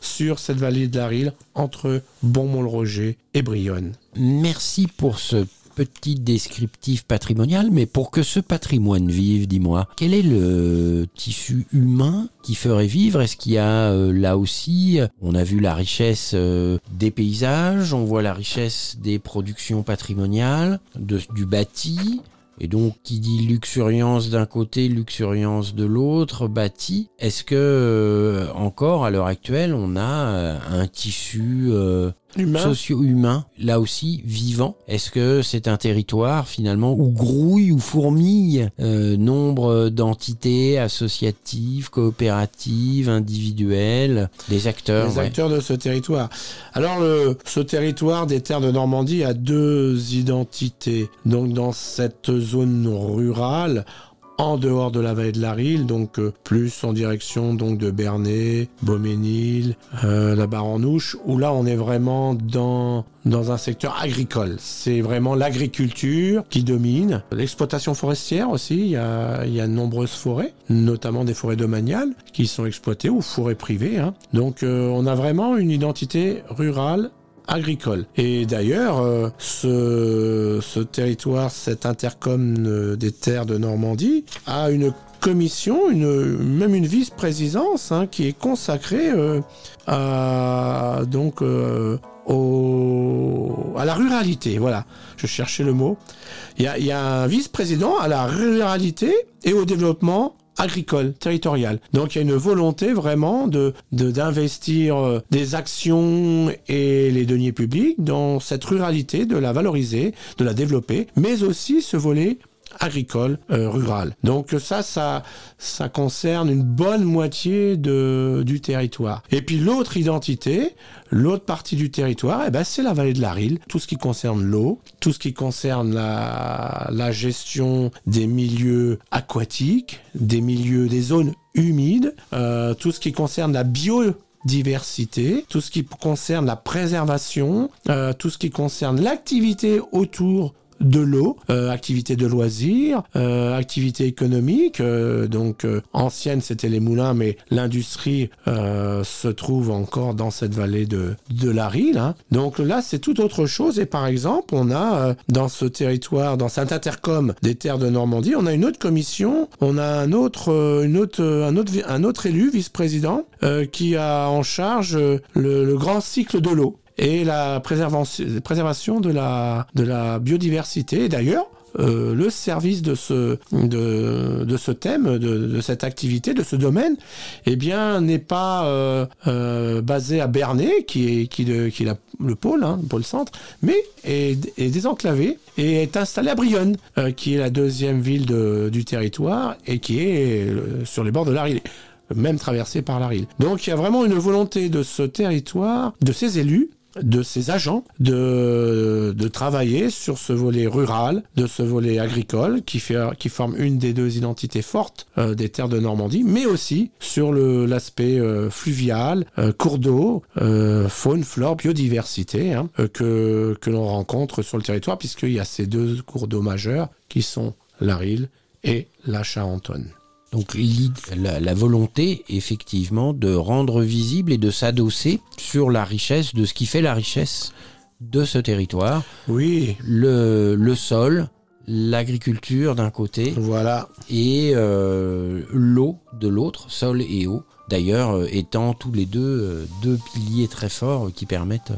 sur cette vallée de la Rille, entre Beaumont-le-Roger et Brionne. Merci pour ce petit descriptif patrimonial, mais pour que ce patrimoine vive, dis-moi, quel est le tissu humain qui ferait vivre? Est-ce qu'il y a euh, là aussi, on a vu la richesse euh, des paysages, on voit la richesse des productions patrimoniales, du bâti, et donc, qui dit luxuriance d'un côté, luxuriance de l'autre, bâti. Est-ce que, euh, encore à l'heure actuelle, on a euh, un tissu euh, Humain socio-humain, là aussi vivant? Est-ce que c'est un territoire finalement où grouille ou fourmille nombre d'entités associatives, coopératives, individuelles, des acteurs ouais. acteurs de ce territoire. Alors, le, ce territoire des terres de Normandie a deux identités. Donc, dans cette zone rurale, en dehors de la vallée de la Rille, donc euh, plus en direction donc de Bernay, Beauménil, euh, la Baranouche, où là on est vraiment dans dans un secteur agricole. C'est vraiment l'agriculture qui domine. L'exploitation forestière aussi, il y a, y a de nombreuses forêts, notamment des forêts domaniales qui sont exploitées ou forêts privées. hein. Donc euh, on a vraiment une identité rurale agricole. Et d'ailleurs, euh, ce, ce territoire, cet intercom des terres de Normandie, a une commission, une, même une vice-présidence hein, qui est consacrée euh, à, donc, euh, au, à la ruralité. Voilà, je cherchais le mot. Il y a, il y a un vice-président à la ruralité et au développement agricole, territorial. Donc il y a une volonté vraiment de de- d'investir euh, des actions et les deniers publics dans cette ruralité, de la valoriser, de la développer, mais aussi ce volet agricole euh, rural. Donc ça, ça, ça concerne une bonne moitié de, du territoire. Et puis l'autre identité, l'autre partie du territoire, eh ben, c'est la vallée de la Rille. Tout ce qui concerne l'eau, tout ce qui concerne la, la gestion des milieux aquatiques, des milieux, des zones humides, euh, tout ce qui concerne la biodiversité, tout ce qui concerne la préservation, euh, tout ce qui concerne l'activité autour de l'eau, euh, activité de loisirs, euh, activité économique. euh, donc euh, ancienne c'était les moulins, mais l'industrie euh, se trouve encore dans cette vallée de, de la Rille. hein. Donc là c'est tout autre chose. Et par exemple on a euh, dans ce territoire, dans cet intercom des terres de Normandie, on a une autre commission, on a un autre, une autre, un autre, un autre élu vice-président qui a en charge le, le grand cycle de l'eau et la préservation, de, la, de la biodiversité. D'ailleurs, euh, le service de ce, de, de ce thème, de, de cette activité, de ce domaine, eh bien, n'est pas euh, euh, basé à Bernay, qui est, qui de- qui est le pôle, hein, le pôle centre, mais est, est désenclavé et est installé à Brionne, euh, qui est la deuxième ville du territoire et qui est euh, sur les bords de la même traversée par la Rille. Donc il y a vraiment une volonté de ce territoire, de ses élus, de ses agents, de, de travailler sur ce volet rural, de ce volet agricole, qui, fait, qui forme une des deux identités fortes euh, des terres de Normandie, mais aussi sur l'aspect euh, fluvial, euh, cours d'eau, euh, faune, flore, biodiversité, hein, euh, que, que l'on rencontre sur le territoire, puisqu'il y a ces deux cours d'eau majeurs qui sont la Rille et la Charentonne. Donc la, la volonté, effectivement, de rendre visible et de s'adosser sur la richesse, de ce qui fait la richesse de ce territoire, Oui, le, le sol, l'agriculture d'un côté voilà. et euh, l'eau de l'autre, sol et eau. D'ailleurs, euh, étant tous les deux euh, deux piliers très forts qui permettent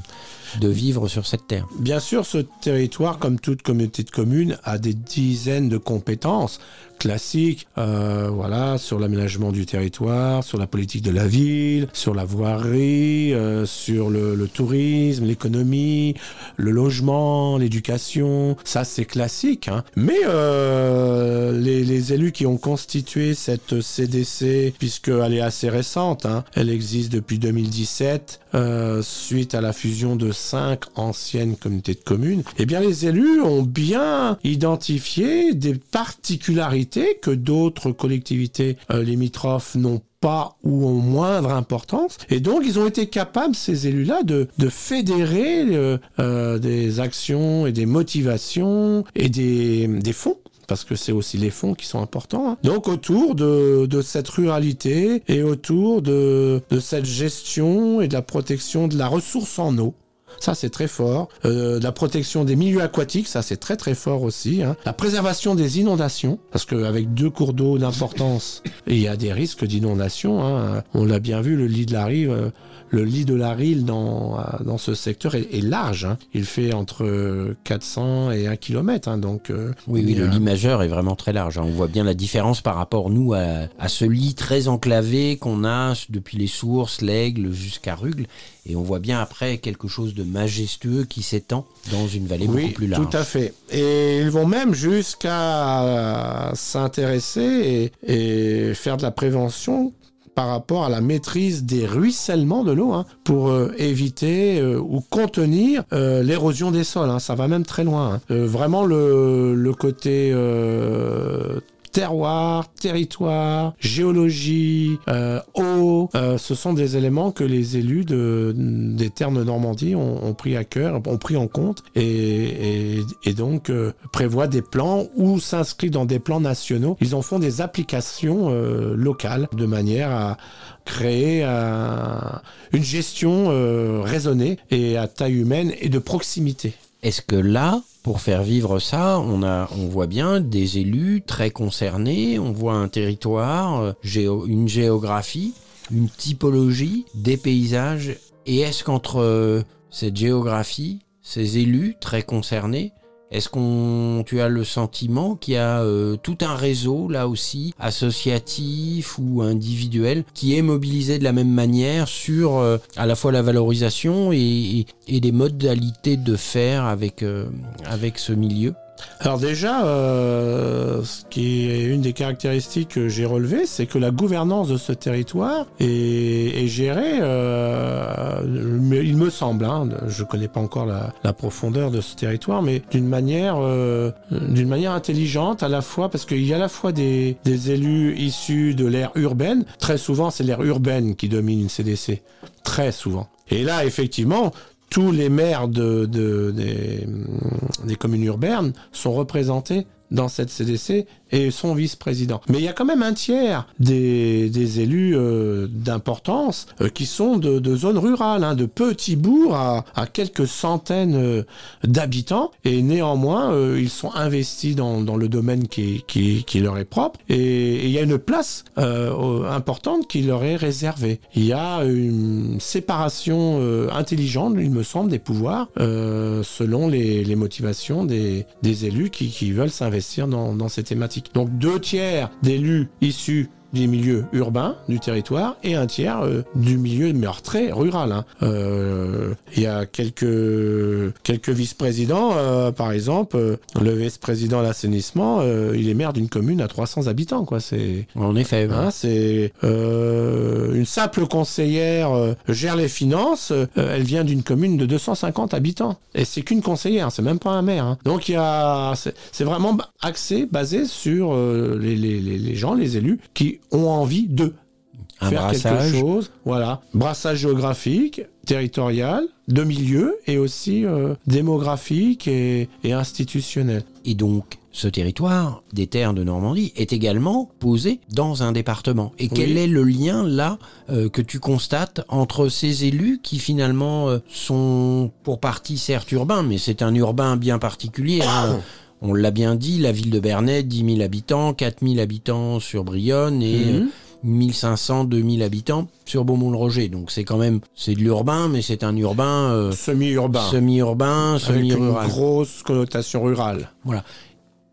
de vivre sur cette terre. Bien sûr, ce territoire, comme toute communauté de communes, a des dizaines de compétences classiques, euh, voilà, sur l'aménagement du territoire, sur la politique de la ville, sur la voirie, euh, sur le, tourisme, l'économie, le logement, l'éducation. Ça, c'est classique. hein. Mais euh, les, élus qui ont constitué cette CDC, puisqu'elle est assez récente, hein, elle existe depuis 2017, euh, suite à la fusion de cinq anciennes communautés de communes, eh bien les élus ont bien identifié des particularités que d'autres collectivités euh, limitrophes n'ont pas ou ont moindre importance. Et donc, ils ont été capables, ces élus-là, de, fédérer euh, euh, des actions et des motivations et des, fonds parce que c'est aussi les fonds qui sont importants. hein. Donc autour de, cette ruralité et autour de cette gestion et de la protection de la ressource en eau. Ça, c'est très fort. Euh, la protection des milieux aquatiques, ça, c'est très très fort aussi. hein. La préservation des inondations, parce qu'avec deux cours d'eau d'importance, <coughs> il y a des risques d'inondation. hein. On l'a bien vu, le lit de la rive, euh, le lit de la Rille dans, euh, dans ce secteur est, est large. hein. Il fait entre 400 et 1 km. donc, euh, Oui, oui, le lit majeur est vraiment très large. hein. On voit bien la différence par rapport, nous, à, à ce lit très enclavé qu'on a depuis les sources, l'aigle jusqu'à Rugle. Et on voit bien après quelque chose de majestueux qui s'étend dans une vallée Oui, beaucoup plus large. tout à fait. Et ils vont même jusqu'à s'intéresser et, et faire de la prévention par rapport à la maîtrise des ruissellements de l'eau hein, pour euh, éviter euh, ou contenir euh, l'érosion des sols. hein. Ça va même très loin. hein. Vraiment le, le côté terroir, territoire, géologie, euh, eau, euh, ce sont des éléments que les élus de, des terres de Normandie ont, pris à cœur, ont pris en compte et, donc euh, prévoient des plans ou s'inscrivent dans des plans nationaux. Ils en font des applications euh, locales de manière à créer un- une gestion raisonnée et à taille humaine et de proximité. Est-ce que là, pour faire vivre ça, on, a, on voit bien des élus très concernés, on voit un territoire, euh, une géographie, une typologie, des paysages. Et est-ce qu'entre euh, cette géographie, ces élus très concernés, est-ce qu'on, tu as le sentiment qu'il y a euh, tout un réseau là aussi associatif ou individuel qui est mobilisé de la même manière sur euh, à la fois la valorisation et, et, et les modalités de faire avec euh, avec ce milieu? Alors déjà, euh, ce qui est une des caractéristiques que j'ai relevées, c'est que la gouvernance de ce territoire est, gérée, euh, il me semble, hein, je ne connais pas encore la, la profondeur de ce territoire, mais d'une manière, euh, d'une manière intelligente à la fois, parce qu'il y a à la fois des, des élus issus de l'ère urbaine, très souvent c'est l'ère urbaine qui domine une CDC, très souvent. Et là, effectivement, tous les maires de, de- des, des communes urbaines sont représentés dans cette CDC et son vice-président. Mais il y a quand même un tiers des, élus euh, d'importance euh, qui sont de, zones rurales, hein, de petits bourgs à, quelques centaines euh, d'habitants et néanmoins ils sont investis dans, le domaine qui, leur est propre et, il y a une place importante qui leur est réservée. Il y a une séparation intelligente, il me semble, des pouvoirs selon les, motivations des, élus qui, qui veulent s'investir dans, dans ces thématiques. Donc deux tiers d'élus issus des milieux urbains du territoire et un tiers euh, du milieu très rural. hein. Euh, Il y a quelques quelques vice-présidents, euh, par exemple, le vice-président à l'assainissement, il est maire d'une commune à 300 habitants, quoi. C'est En effet. Hein, c'est une simple conseillère gère les finances. elle vient d'une commune de 250 habitants et c'est qu'une conseillère, c'est même pas un maire. hein. Donc il y a, c'est vraiment axé, basé sur les- les- les gens, les élus qui ont envie de Un faire brassage. quelque chose. Voilà, brassage géographique, territorial, de milieu et aussi euh, démographique et, et institutionnel. Et donc, ce territoire des terres de Normandie est également posé dans un département. Et quel est le lien là euh, que tu constates entre ces élus qui finalement euh, sont pour partie certes urbains, mais c'est un urbain bien particulier. hein. <coughs> On l'a bien dit, la ville de Bernay, 10 000 habitants, 4 000 habitants sur Brionne et euh, 1500, 2000 habitants sur Beaumont-le-Roger. Donc c'est quand même, c'est de l'urbain, mais c'est un urbain euh, Semi-urbain. semi-urbain, avec une semi-rural. grosse connotation rurale. Voilà.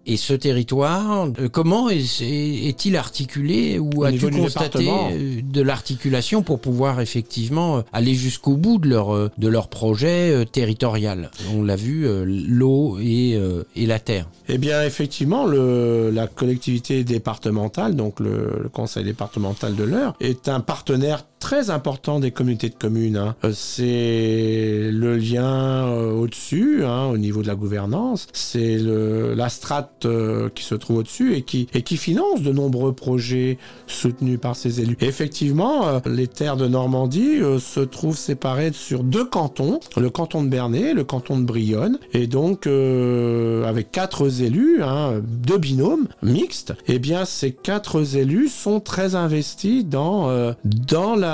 Et ce territoire, euh, comment est- est- est-il articulé ou as-tu constaté euh, de l'articulation pour pouvoir effectivement euh, aller jusqu'au bout de leur, de leur projet territorial? On l'a vu, l'eau et, et la terre. Eh bien, effectivement, le, la collectivité départementale, donc le, le conseil départemental de l'Eure, est un partenaire très important des communautés de communes. hein. Euh, C'est le lien euh, au-dessus, hein, au niveau de la gouvernance. C'est la strate euh, qui se trouve au-dessus et qui, et finance de nombreux projets soutenus par ces élus. Et effectivement, les terres de Normandie se trouvent séparées sur deux cantons, le canton de Bernay, le canton de Brionne, et donc avec quatre élus, hein, deux binômes mixtes, et bien ces quatre élus sont très investis dans euh, dans la,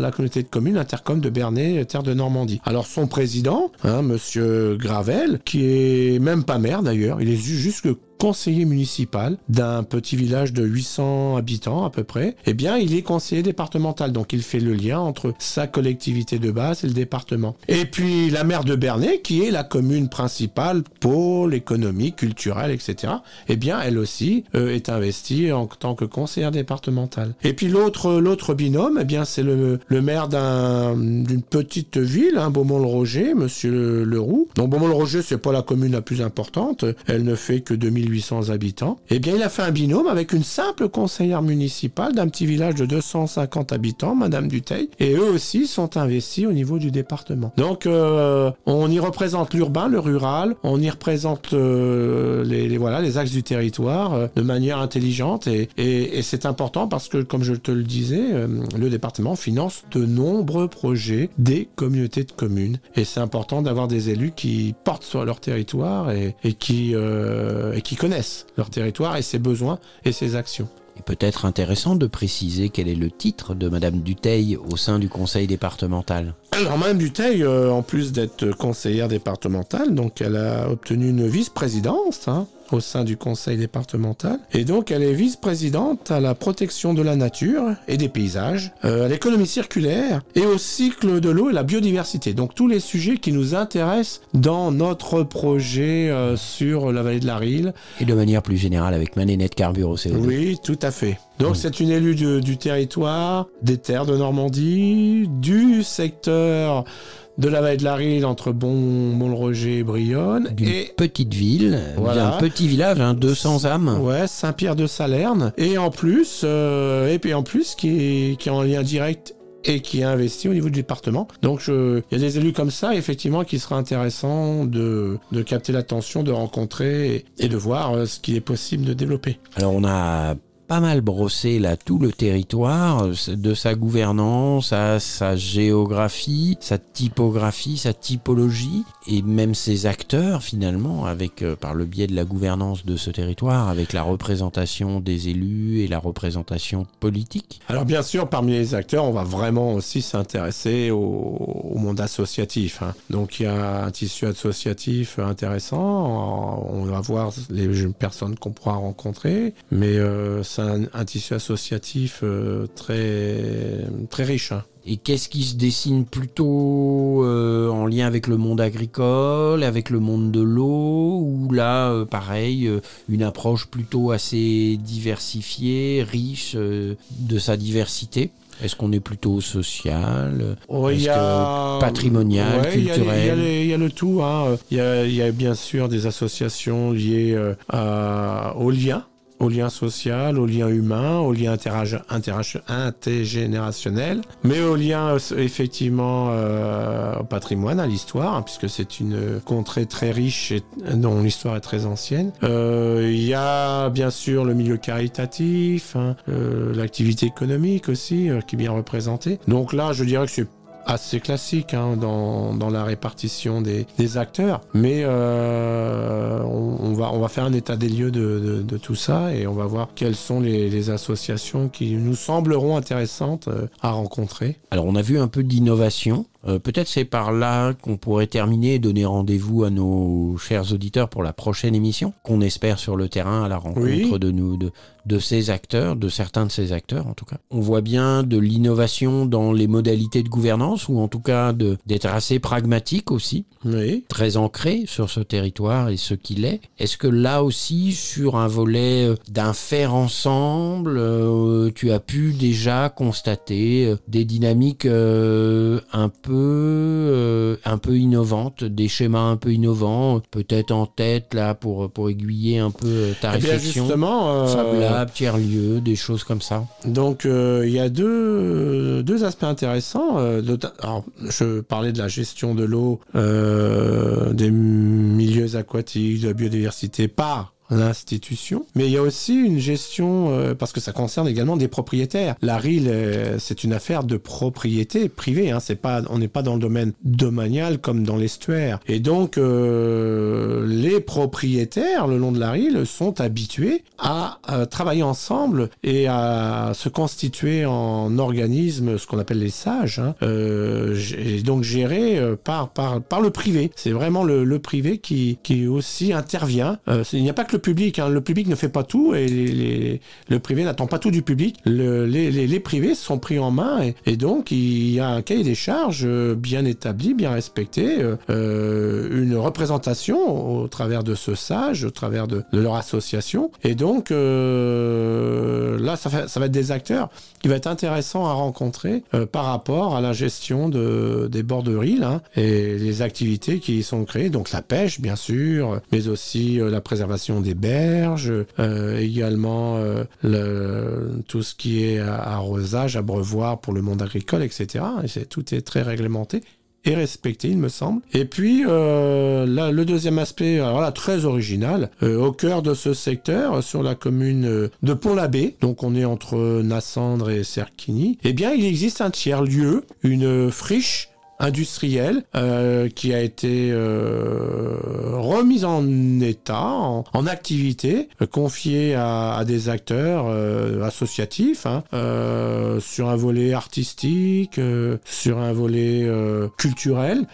la communauté de communes intercom de Bernay, terre de Normandie. Alors son président, hein, Monsieur Gravel, qui est même pas maire d'ailleurs, il est ju- juste conseiller municipal d'un petit village de 800 habitants à peu près, eh bien, il est conseiller départemental. Donc, il fait le lien entre sa collectivité de base et le département. Et puis, la maire de Bernay, qui est la commune principale, pôle économique, culturel, etc., eh bien, elle aussi euh, est investie en tant que conseillère départementale. Et puis, l'autre, binôme, eh bien, c'est le, le maire d'un- d'une petite ville, hein, Beaumont-le-Roger, monsieur Leroux. Donc, Beaumont-le-Roger, c'est pas la commune la plus importante. Elle ne fait que 2800 habitants. Eh bien, il a fait un binôme avec une simple conseillère municipale d'un petit village de 250 habitants, Madame Duteil. Et eux aussi sont investis au niveau du département. Donc, euh, on y représente l'urbain, le rural. On y représente euh, les, voilà, les axes du territoire euh, de manière intelligente. Et, c'est important parce que, comme je te le disais, le département finance de nombreux projets des communautés de communes. Et c'est important d'avoir des élus qui portent sur leur territoire et qui connaissent leur territoire et ses besoins et ses actions. Et peut-être intéressant de préciser quel est le titre de Madame Duteil au sein du conseil départemental. Alors, Madame Duteil, euh, en plus d'être conseillère départementale, donc elle a obtenu une vice-présidence hein, au sein du conseil départemental. Et donc, elle est vice-présidente à la protection de la nature et des paysages, euh, à l'économie circulaire et au cycle de l'eau et la biodiversité. Donc, tous les sujets qui nous intéressent dans notre projet euh, sur la vallée de la Rille. Et de manière plus générale avec Manénette Carbure au CO2. Oui, tout à fait. Donc, Oui. c'est une élue du, du territoire, des terres de Normandie, du secteur de la vallée de la Rille entre Bon, Bon-le-Roger et Brionne. D'une Et petite ville, Voilà. d'un petit village, hein, 200 âmes. Ouais, Saint-Pierre de Salerne. Et en plus, euh, et puis en plus, qui est, qui est en lien direct et qui est investi au niveau du département. Donc, il y a des élus comme ça, effectivement, qui sera intéressant de, de capter l'attention, de rencontrer et, et de voir euh, ce qu'il est possible de développer. Alors on a pas mal brossé là tout le territoire, euh, de sa gouvernance à sa géographie, sa typographie, sa typologie et même ses acteurs finalement avec euh, par le biais de la gouvernance de ce territoire avec la représentation des élus et la représentation politique. Alors bien sûr, parmi les acteurs, on va vraiment aussi s'intéresser au, monde associatif. hein. Donc il y a un tissu associatif intéressant. On va voir les personnes qu'on pourra rencontrer, mais euh, c'est un, un tissu associatif euh, très très riche. hein. Et qu'est-ce qui se dessine plutôt euh, en lien avec le monde agricole, avec le monde de l'eau, ou là, euh, pareil, une approche plutôt assez diversifiée, riche de sa diversité? Est-ce qu'on est plutôt social? Oh, il Est-ce y a- que patrimonial, Ouais, il y y, culturel? il y a le tout. hein. Il y, a, il y a bien sûr des associations liées euh, à- aux liens, sociaux, aux liens humains, aux liens interage- interage- intergénérationnels, mais aux liens euh, effectivement euh, au patrimoine, à l'histoire, hein, puisque c'est une contrée très riche et dont l'histoire est très ancienne. Euh, Il y a bien sûr le milieu caritatif, hein, euh, l'activité économique aussi, euh, qui est bien représentée. Donc là, je dirais que c'est assez classique hein, dans, dans la répartition des, des acteurs, mais euh, on, on va, on va faire un état des lieux de, de- de tout ça et on va voir quelles sont les, les associations qui nous sembleront intéressantes euh, à rencontrer. Alors on a vu un peu d'innovation. Euh, Peut-être c'est par là qu'on pourrait terminer et donner rendez-vous à nos chers auditeurs pour la prochaine émission, qu'on espère sur le terrain à la rencontre Oui. de nous, de, de ces acteurs, de certains de ces acteurs en tout cas. On voit bien de l'innovation dans les modalités de gouvernance ou en tout cas de- d'être assez pragmatique aussi, Oui. très ancré sur ce territoire et ce qu'il est. Est-ce que là aussi sur un volet euh, d'un faire ensemble, euh, tu as pu déjà constater euh, des dynamiques euh, un peu euh, un peu innovantes, des schémas un peu innovants, peut-être en tête là pour pour aiguiller un peu ta Eh bien réflexion? justement, Fab Lab, tiers lieu, des choses comme ça. Donc euh, il y a deux, deux aspects intéressants. euh, alors, je parlais de la gestion de l'eau, euh, des milieux aquatiques, de la biodiversité par l'institution, mais il y a aussi une gestion, euh, parce que ça concerne également des propriétaires. La RIL, euh, c'est une affaire de propriété privée, hein, c'est pas, on n'est pas dans le domaine domanial comme dans l'estuaire. Et donc, euh, les propriétaires, le long de la RIL, sont habitués à, euh, travailler ensemble et à se constituer en organisme, ce qu'on appelle les sages, hein, euh, et donc gérés euh, par, par, par le privé. C'est vraiment le, le privé qui, qui aussi intervient. Il n'y a pas que le public, hein. le public ne fait pas tout et le privé n'attend pas tout du public. Le- les, privés sont pris en main et, donc il y a un cahier des charges euh, bien établi, bien respecté, euh, euh, une représentation au travers de ce sage, au travers de, leur association. Et donc là, ça, va être des acteurs qui va être intéressant à rencontrer par rapport à la gestion de, des bords de Rille hein, et les activités qui y sont créées. Donc la pêche, bien sûr, mais aussi la préservation des berges, euh, également euh, le- tout ce qui est arrosage, abreuvoir pour le monde agricole, etc. Et tout est très réglementé et respecté, il me semble. Et puis, euh, là, le deuxième aspect, très original, au cœur de ce secteur, sur la commune de Pont-l'Abbé, donc on est entre Nassandre et Serquigny, eh bien, il existe un tiers-lieu, une friche industrielle euh, qui a été euh, remise en état, en, activité, euh, confiée à, à des acteurs euh, associatifs, hein, euh, sur un volet artistique, sur un volet culturel,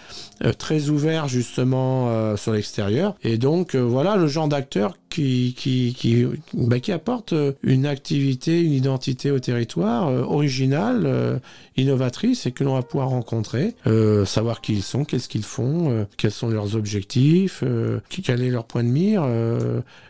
euh, très ouvert justement euh, sur l'extérieur. Et donc euh, voilà le genre d'acteurs qui, qui, qui, bah, qui apporte euh, une activité, une identité au territoire euh, originale, innovatrice et que l'on va pouvoir rencontrer, savoir qui ils sont, qu'est-ce qu'ils font, quels sont leurs objectifs, quel est leur point de mire,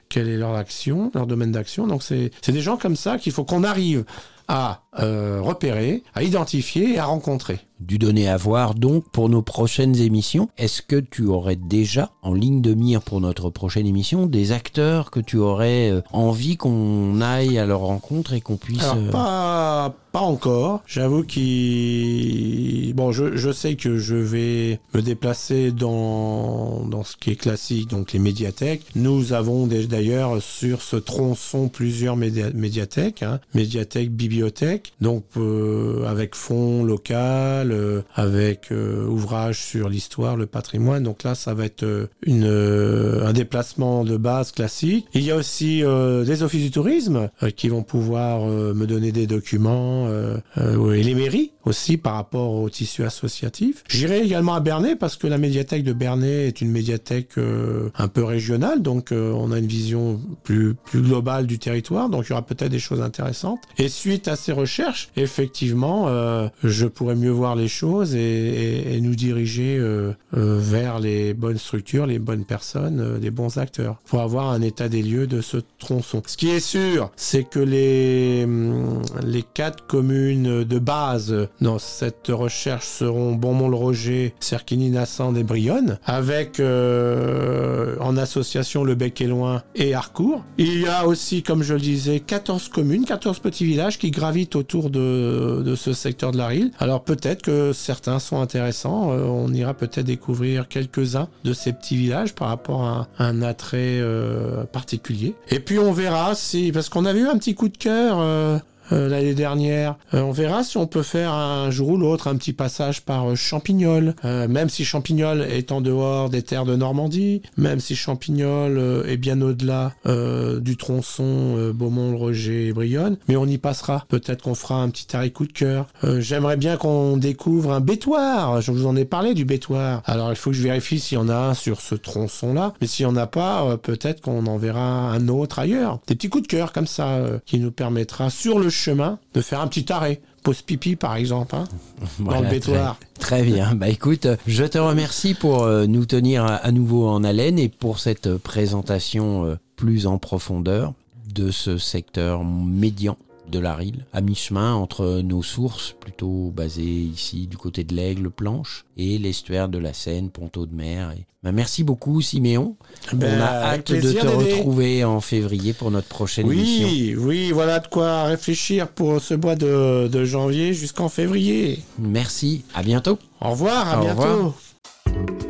quelle est leur action, leur domaine d'action. Donc c'est des gens comme ça qu'il faut qu'on arrive à euh, repérer, à identifier et à rencontrer. Du donner à voir donc pour nos prochaines émissions. Est-ce que tu aurais déjà en ligne de mire pour notre prochaine émission des acteurs que tu aurais euh, envie qu'on aille à leur rencontre et qu'on puisse... Alors euh, pas pas encore. J'avoue qu'il bon, je, je sais que je vais me déplacer dans dans ce qui est classique, donc les médiathèques. Nous avons d'ailleurs sur ce tronçon plusieurs média- médiathèques, hein, médiathèque, donc euh, avec fonds local, euh, avec euh, ouvrage sur l'histoire, le patrimoine. Donc là, ça va être un déplacement de base classique. Il y a aussi des offices du tourisme qui vont pouvoir me donner des documents et les mairies aussi par rapport au tissu associatif. J'irai également à Bernay parce que la médiathèque de Bernay est une médiathèque un peu régionale, donc on a une vision plus globale du territoire, donc il y aura peut-être des choses intéressantes. Et suite à ces recherches, effectivement, euh, je pourrais mieux voir les choses et, nous diriger euh, euh, vers les bonnes structures, les bonnes personnes, les bons acteurs, pour avoir un état des lieux de ce tronçon. Ce qui est sûr, c'est que les hum, les quatre communes de base dans cette recherche seront Beaumont-le-Roger, Cerquigny, Nassande et Brionne, avec en association Le Bec et Loin et Harcourt. Il y a aussi, comme je le disais, 14 communes, 14 petits villages qui gravitent autour de, ce secteur de la Rille. Alors peut-être que certains sont intéressants, euh, on ira peut-être découvrir quelques-uns de ces petits villages par rapport à un, attrait euh, particulier. Et puis on verra si, parce qu'on avait eu un petit coup de cœur euh, l'année dernière. Euh, on verra si on peut faire un jour ou l'autre un petit passage par euh, Champignol, Euh, même si Champignol est en dehors des terres de Normandie, même si Champignol euh, est bien au-delà euh, du tronçon Beaumont-le-Roger et Brionne, mais on y passera. Peut-être qu'on fera un petit arrêt coup de cœur. J'aimerais bien qu'on découvre un bétoir. Je vous en ai parlé du bétoir. Alors il faut que je vérifie s'il y en a un sur ce tronçon-là, mais s'il y en a pas, peut-être qu'on en verra un autre ailleurs. Des petits coups de cœur comme ça qui nous permettra sur le chemin de faire un petit arrêt. Pause pipi par exemple, hein, <laughs> dans le bétoir. Très, très bien. Bah écoute, je te remercie pour euh, nous tenir à, nouveau en haleine et pour cette présentation euh, plus en profondeur de ce secteur médian de la Rille, à mi-chemin entre nos sources, plutôt basées ici du côté de l'Aigle, Planche, et l'estuaire de la Seine, Ponto de Mer. Et... bah, merci beaucoup, Siméon. Ben, On a hâte de te retrouver en février pour notre prochaine émission. Oui, oui, voilà de quoi réfléchir pour ce mois de, de janvier jusqu'en février. Merci, à bientôt. Au revoir, à Au bientôt. revoir.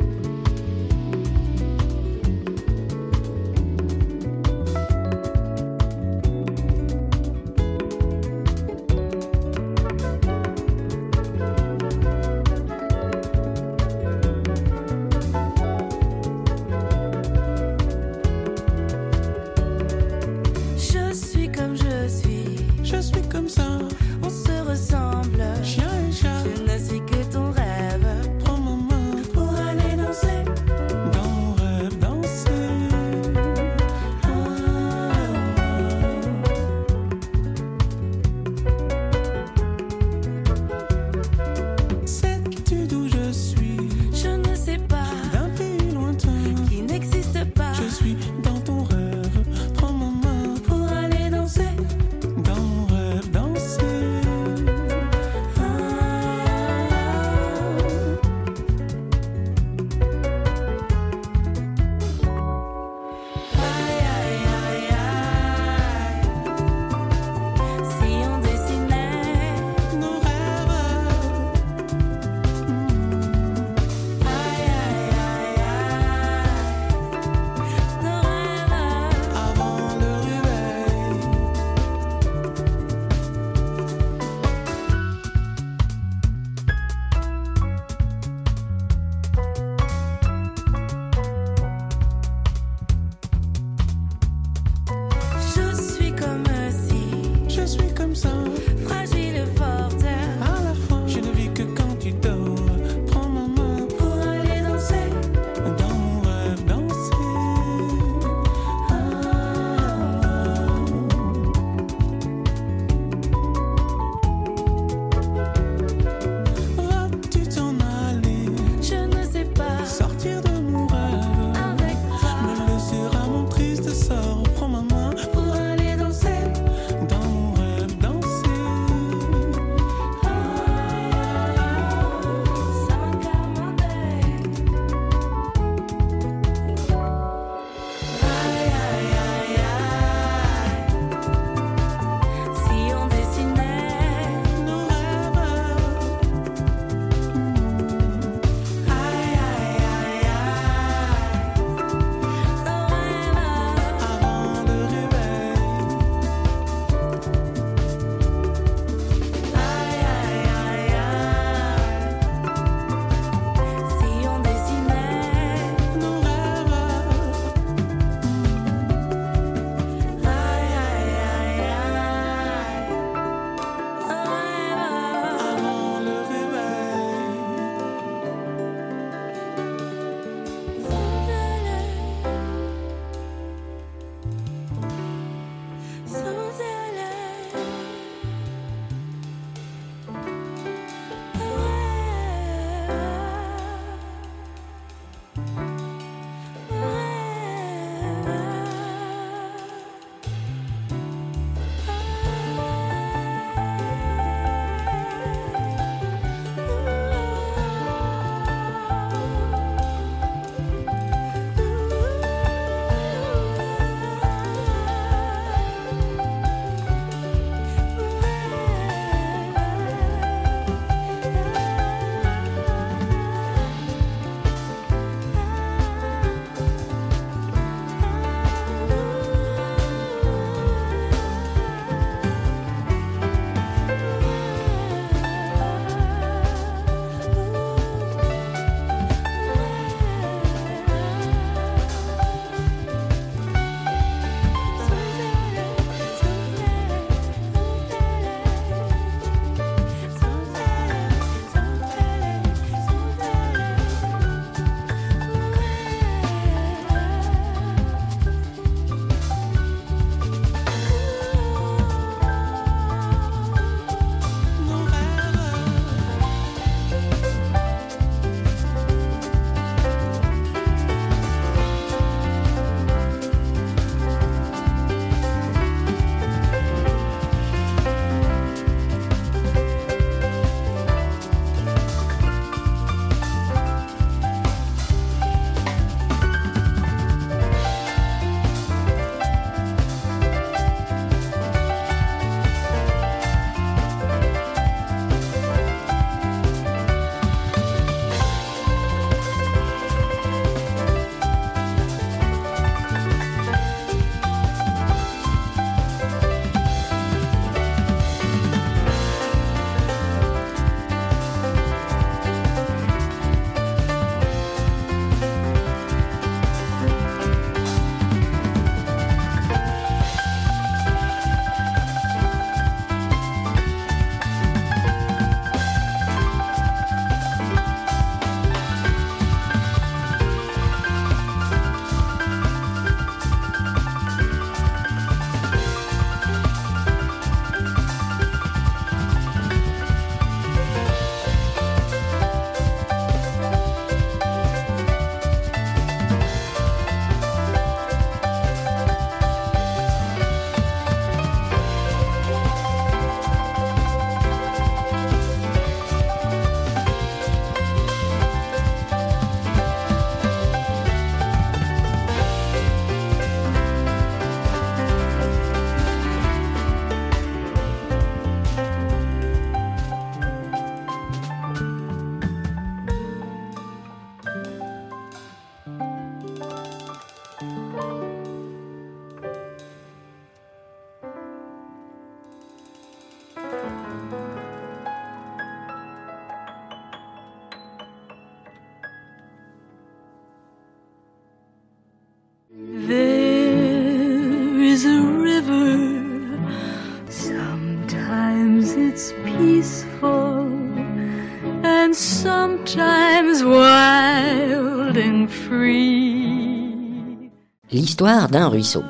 L'histoire d'un ruisseau.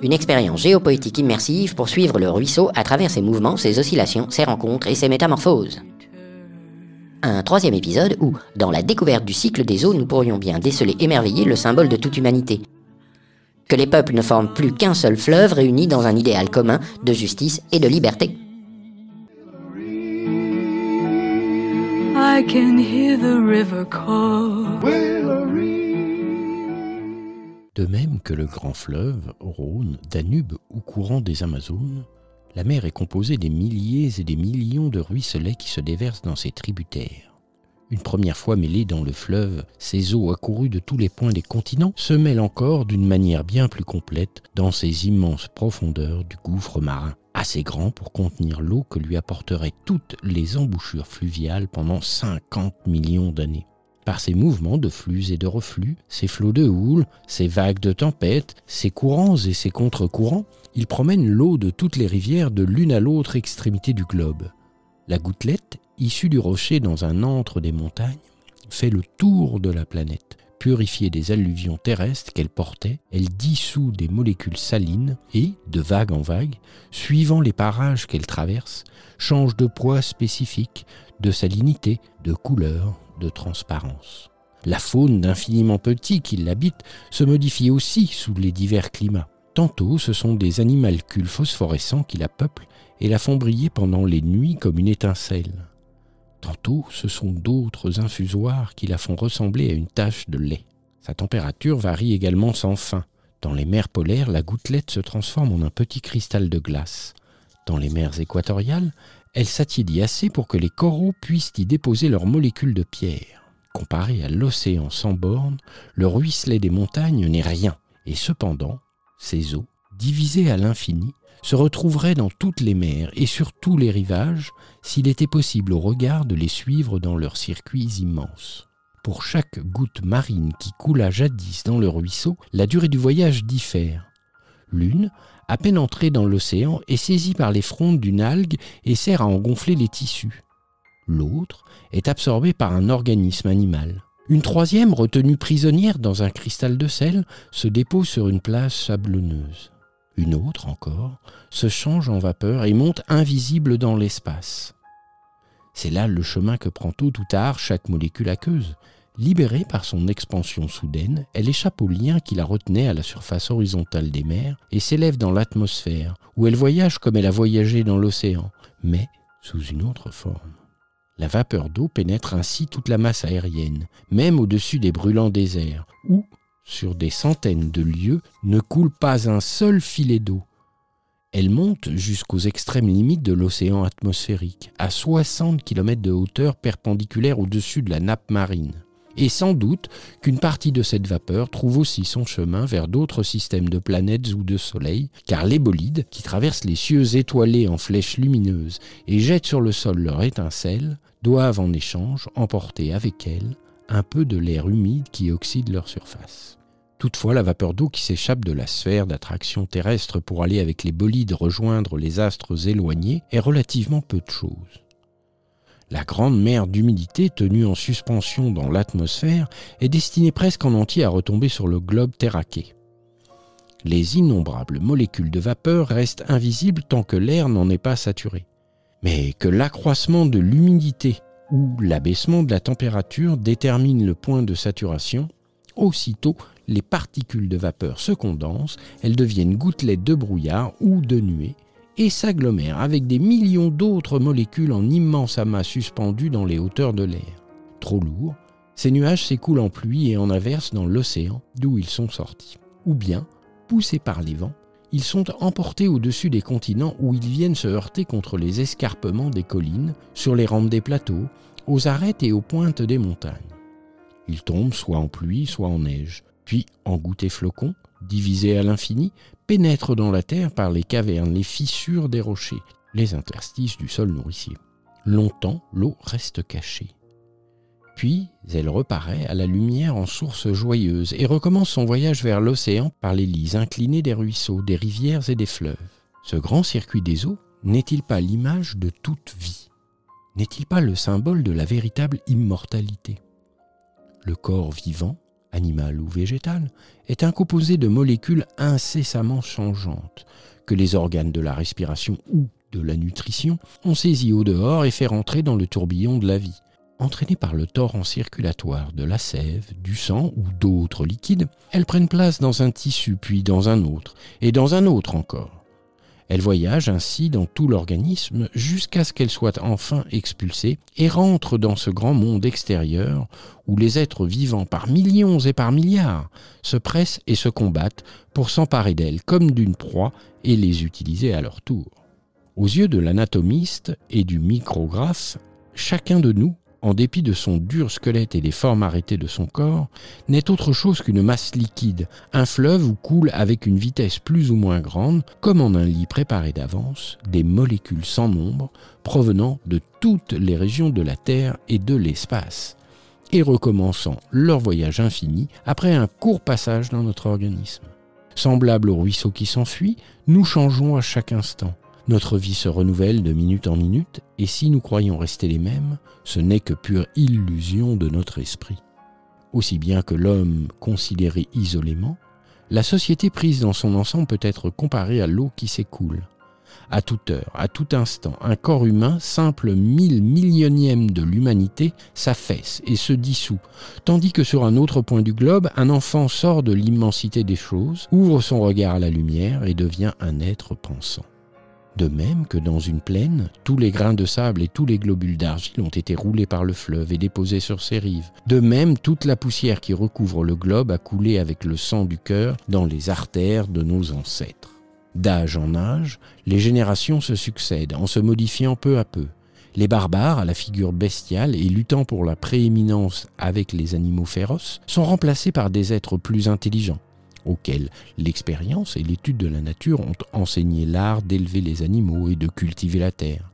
Une expérience géopoétique immersive pour suivre le ruisseau à travers ses mouvements, ses oscillations, ses rencontres et ses métamorphoses. Un troisième épisode où, dans la découverte du cycle des eaux, nous pourrions bien déceler émerveillé le symbole de toute humanité. Que les peuples ne forment plus qu'un seul fleuve réuni dans un idéal commun de justice et de liberté. I can hear the river call. De même que le grand fleuve, Rhône, Danube ou courant des Amazones, la mer est composée des milliers et des millions de ruisselets qui se déversent dans ses tributaires. Une première fois mêlés dans le fleuve, ces eaux accourues de tous les points des continents se mêlent encore d'une manière bien plus complète dans ces immenses profondeurs du gouffre marin, assez grand pour contenir l'eau que lui apporteraient toutes les embouchures fluviales pendant 50 millions d'années. Par ces mouvements de flux et de reflux, ces flots de houle, ces vagues de tempête, ces courants et ces contre-courants, il promène l'eau de toutes les rivières de l'une à l'autre extrémité du globe. La gouttelette, issue du rocher dans un antre des montagnes, fait le tour de la planète. Purifiée des alluvions terrestres qu'elle portait, elle dissout des molécules salines et, de vague en vague, suivant les parages qu'elle traverse, change de poids spécifique, de salinité, de couleur, de transparence. La faune d'infiniment petits qui l'habitent se modifie aussi sous les divers climats. Tantôt ce sont des animalcules phosphorescents qui la peuplent et la font briller pendant les nuits comme une étincelle. Tantôt ce sont d'autres infusoires qui la font ressembler à une tache de lait. Sa température varie également sans fin. Dans les mers polaires, la gouttelette se transforme en un petit cristal de glace. Dans les mers équatoriales, elle s'attilie assez pour que les coraux puissent y déposer leurs molécules de pierre. Comparé à l'océan sans bornes, le ruisselet des montagnes n'est rien, et cependant, ces eaux, divisées à l'infini, se retrouveraient dans toutes les mers et sur tous les rivages s'il était possible au regard de les suivre dans leurs circuits immenses. Pour chaque goutte marine qui coula jadis dans le ruisseau, la durée du voyage diffère. L'une, à peine entrée dans l'océan, est saisie par les frondes d'une algue et sert à en gonfler les tissus. L'autre est absorbée par un organisme animal. Une troisième, retenue prisonnière dans un cristal de sel, se dépose sur une plage sablonneuse. Une autre encore se change en vapeur et monte invisible dans l'espace. C'est là le chemin que prend tôt ou tard chaque molécule aqueuse. Libérée par son expansion soudaine, elle échappe au lien qui la retenait à la surface horizontale des mers et s'élève dans l'atmosphère, où elle voyage comme elle a voyagé dans l'océan, mais sous une autre forme. La vapeur d'eau pénètre ainsi toute la masse aérienne, même au-dessus des brûlants déserts, où, sur des centaines de lieues, ne coule pas un seul filet d'eau. Elle monte jusqu'aux extrêmes limites de l'océan atmosphérique, à 60 km de hauteur perpendiculaire au-dessus de la nappe marine. Et sans doute qu'une partie de cette vapeur trouve aussi son chemin vers d'autres systèmes de planètes ou de soleils, car les bolides, qui traversent les cieux étoilés en flèches lumineuses et jettent sur le sol leur étincelle, doivent en échange emporter avec elles un peu de l'air humide qui oxyde leur surface. Toutefois, la vapeur d'eau qui s'échappe de la sphère d'attraction terrestre pour aller avec les bolides rejoindre les astres éloignés est relativement peu de choses. La grande mer d'humidité tenue en suspension dans l'atmosphère est destinée presque en entier à retomber sur le globe terraqué. Les innombrables molécules de vapeur restent invisibles tant que l'air n'en est pas saturé. Mais que l'accroissement de l'humidité ou l'abaissement de la température détermine le point de saturation, aussitôt les particules de vapeur se condensent, elles deviennent gouttelettes de brouillard ou de nuée, et s'agglomèrent avec des millions d'autres molécules en immenses amas suspendus dans les hauteurs de l'air. Trop lourds, ces nuages s'écoulent en pluie et en averse dans l'océan d'où ils sont sortis. Ou bien, poussés par les vents, ils sont emportés au-dessus des continents où ils viennent se heurter contre les escarpements des collines, sur les rampes des plateaux, aux arêtes et aux pointes des montagnes. Ils tombent soit en pluie, soit en neige, puis en gouttes et flocons, divisés à l'infini, pénètrent dans la terre par les cavernes, les fissures des rochers, les interstices du sol nourricier. Longtemps, l'eau reste cachée. Puis, elle reparaît à la lumière en source joyeuse et recommence son voyage vers l'océan par les lits inclinés des ruisseaux, des rivières et des fleuves. Ce grand circuit des eaux n'est-il pas l'image de toute vie? N'est-il pas le symbole de la véritable immortalité? Le corps vivant, animale ou végétale, est un composé de molécules incessamment changeantes, que les organes de la respiration ou de la nutrition ont saisi au dehors et fait rentrer dans le tourbillon de la vie. Entraînées par le torrent circulatoire de la sève, du sang ou d'autres liquides, elles prennent place dans un tissu, puis dans un autre, et dans un autre encore. Elles voyagent ainsi dans tout l'organisme jusqu'à ce qu'elles soient enfin expulsées et rentrent dans ce grand monde extérieur où les êtres vivants par millions et par milliards se pressent et se combattent pour s'emparer d'elles comme d'une proie et les utiliser à leur tour. Aux yeux de l'anatomiste et du micrographe, chacun de nous en dépit de son dur squelette et des formes arrêtées de son corps, n'est autre chose qu'une masse liquide, un fleuve où coulent avec une vitesse plus ou moins grande, comme en un lit préparé d'avance, des molécules sans nombre provenant de toutes les régions de la Terre et de l'espace, et recommençant leur voyage infini après un court passage dans notre organisme. Semblable au ruisseau qui s'enfuit, nous changeons à chaque instant. Notre vie se renouvelle de minute en minute, et si nous croyons rester les mêmes, ce n'est que pure illusion de notre esprit. Aussi bien que l'homme considéré isolément, la société prise dans son ensemble peut être comparée à l'eau qui s'écoule. À toute heure, à tout instant, un corps humain, simple mille millionième de l'humanité, s'affaisse et se dissout, tandis que sur un autre point du globe, un enfant sort de l'immensité des choses, ouvre son regard à la lumière et devient un être pensant. De même que dans une plaine, tous les grains de sable et tous les globules d'argile ont été roulés par le fleuve et déposés sur ses rives. De même, toute la poussière qui recouvre le globe a coulé avec le sang du cœur dans les artères de nos ancêtres. D'âge en âge, les générations se succèdent en se modifiant peu à peu. Les barbares, à la figure bestiale et luttant pour la prééminence avec les animaux féroces, sont remplacés par des êtres plus intelligents auxquels l'expérience et l'étude de la nature ont enseigné l'art d'élever les animaux et de cultiver la terre.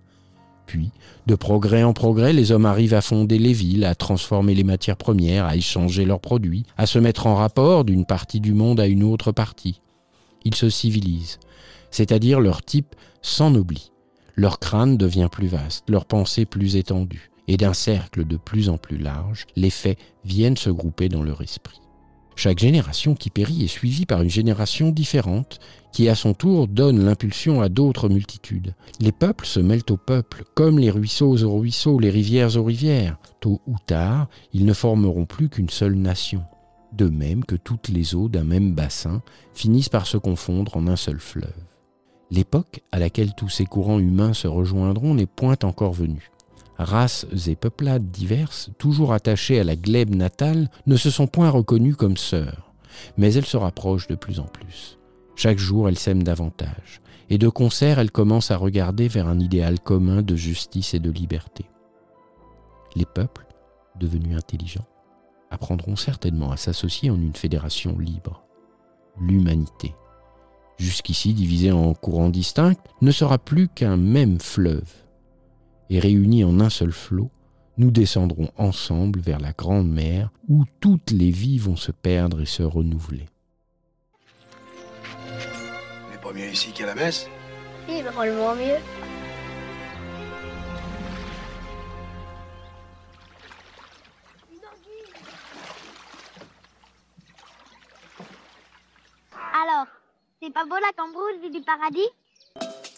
Puis, de progrès en progrès, les hommes arrivent à fonder les villes, à transformer les matières premières, à échanger leurs produits, à se mettre en rapport d'une partie du monde à une autre partie. Ils se civilisent, c'est-à-dire leur type s'ennoblit. Leur crâne devient plus vaste, leur pensée plus étendue, et d'un cercle de plus en plus large, les faits viennent se grouper dans leur esprit. Chaque génération qui périt est suivie par une génération différente, qui à son tour donne l'impulsion à d'autres multitudes. Les peuples se mêlent aux peuples, comme les ruisseaux aux ruisseaux, les rivières aux rivières. Tôt ou tard, ils ne formeront plus qu'une seule nation. De même que toutes les eaux d'un même bassin finissent par se confondre en un seul fleuve. L'époque à laquelle tous ces courants humains se rejoindront n'est point encore venue races et peuplades diverses, toujours attachées à la glèbe natale, ne se sont point reconnues comme sœurs, mais elles se rapprochent de plus en plus. Chaque jour, elles s'aiment davantage, et de concert, elles commencent à regarder vers un idéal commun de justice et de liberté. Les peuples, devenus intelligents, apprendront certainement à s'associer en une fédération libre. L'humanité, jusqu'ici divisée en courants distincts, ne sera plus qu'un même fleuve et réunis en un seul flot, nous descendrons ensemble vers la grande mer où toutes les vies vont se perdre et se renouveler. Mais pas mieux ici qu'à la messe Oui, drôlement mieux. Alors, c'est pas beau la cambrousse vue du paradis?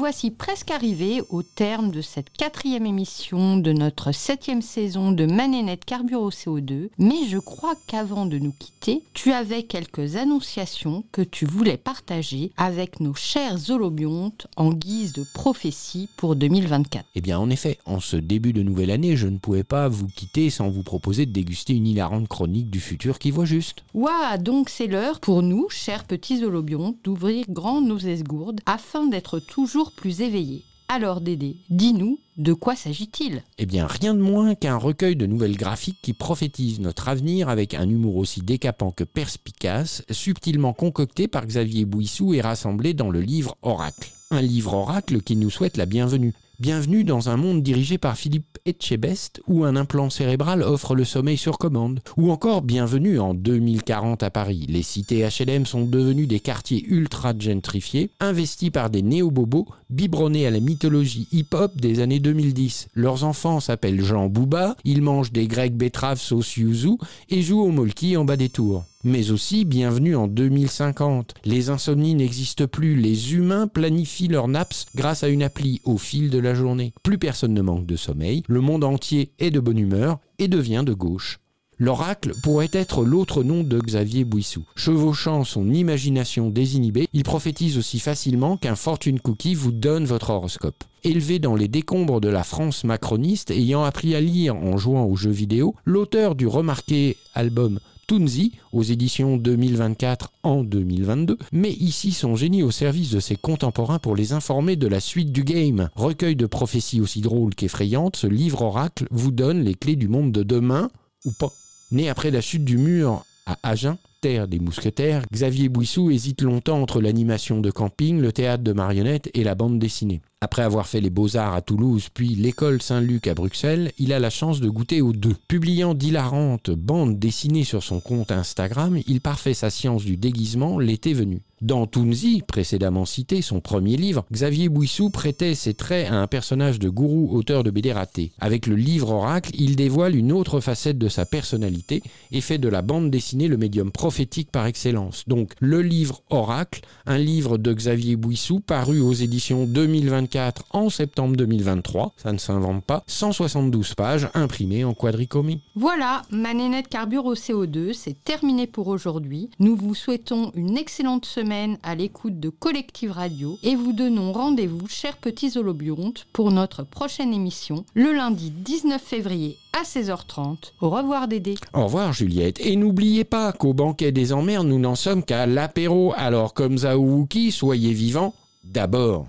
Voici presque arrivés au terme de cette quatrième émission de notre septième saison de Manénette Carbure au CO2, mais je crois qu'avant de nous quitter, tu avais quelques annonciations que tu voulais partager avec nos chers holobiontes en guise de prophétie pour 2024. Eh bien, en effet, en ce début de nouvelle année, je ne pouvais pas vous quitter sans vous proposer de déguster une hilarante chronique du futur qui voit juste. Ouah, donc c'est l'heure pour nous, chers petits holobiontes, d'ouvrir grand nos esgourdes afin d'être toujours plus éveillés. Alors Dédé, dis-nous, de quoi s'agit-il? Eh bien, rien de moins qu'un recueil de nouvelles graphiques qui prophétisent notre avenir avec un humour aussi décapant que perspicace, subtilement concocté par Xavier Bouissou et rassemblé dans le livre Oracle. Un livre Oracle qui nous souhaite la bienvenue. Bienvenue dans un monde dirigé par Philippe Etchebest où un implant cérébral offre le sommeil sur commande. Ou encore bienvenue en 2040 à Paris. Les cités HLM sont devenues des quartiers ultra gentrifiés, investis par des néo-bobos, biberonnés à la mythologie hip-hop des années 2010. Leurs enfants s'appellent Jean Bouba, ils mangent des grecs betteraves sauce yuzu et jouent au molki en bas des tours. Mais aussi, bienvenue en 2050. Les insomnies n'existent plus, les humains planifient leurs naps grâce à une appli au fil de la journée. Plus personne ne manque de sommeil, le monde entier est de bonne humeur et devient de gauche. L'oracle pourrait être l'autre nom de Xavier Bouissou. Chevauchant son imagination désinhibée, il prophétise aussi facilement qu'un fortune cookie vous donne votre horoscope. Élevé dans les décombres de la France macroniste, ayant appris à lire en jouant aux jeux vidéo, l'auteur du remarqué album Toonzy aux éditions 2024 en 2022, met ici son génie au service de ses contemporains pour les informer de la suite du game. Recueil de prophéties aussi drôles qu'effrayantes, ce livre oracle vous donne les clés du monde de demain, ou pas. Né après la chute du mur à Agen, terre des mousquetaires, Xavier Bouissou hésite longtemps entre l'animation de camping, le théâtre de marionnettes et la bande dessinée. Après avoir fait les beaux-arts à Toulouse puis l'école Saint-Luc à Bruxelles, il a la chance de goûter aux deux. Publiant d'hilarantes bandes dessinées sur son compte Instagram, il parfait sa science du déguisement l'été venu. Dans Toonzy, précédemment cité, son premier livre, Xavier Bouissou prêtait ses traits à un personnage de gourou auteur de BD raté. Avec le livre Oracle, il dévoile une autre facette de sa personnalité et fait de la bande dessinée le médium prophétique par excellence. Donc, le livre Oracle, un livre de Xavier Bouissou paru aux éditions 2024 en septembre 2023, ça ne s'invente pas, 172 pages imprimées en quadricomie. Voilà, ma nénette carbure au CO2, c'est terminé pour aujourd'hui. Nous vous souhaitons une excellente semaine à l'écoute de Collective Radio et vous donnons rendez-vous, chers petits holobiontes, pour notre prochaine émission, le lundi 19 février à 16h30. Au revoir Dédé. Au revoir Juliette. Et n'oubliez pas qu'au banquet des emmerdes, nous n'en sommes qu'à l'apéro. Alors comme Zaouki, soyez vivants d'abord.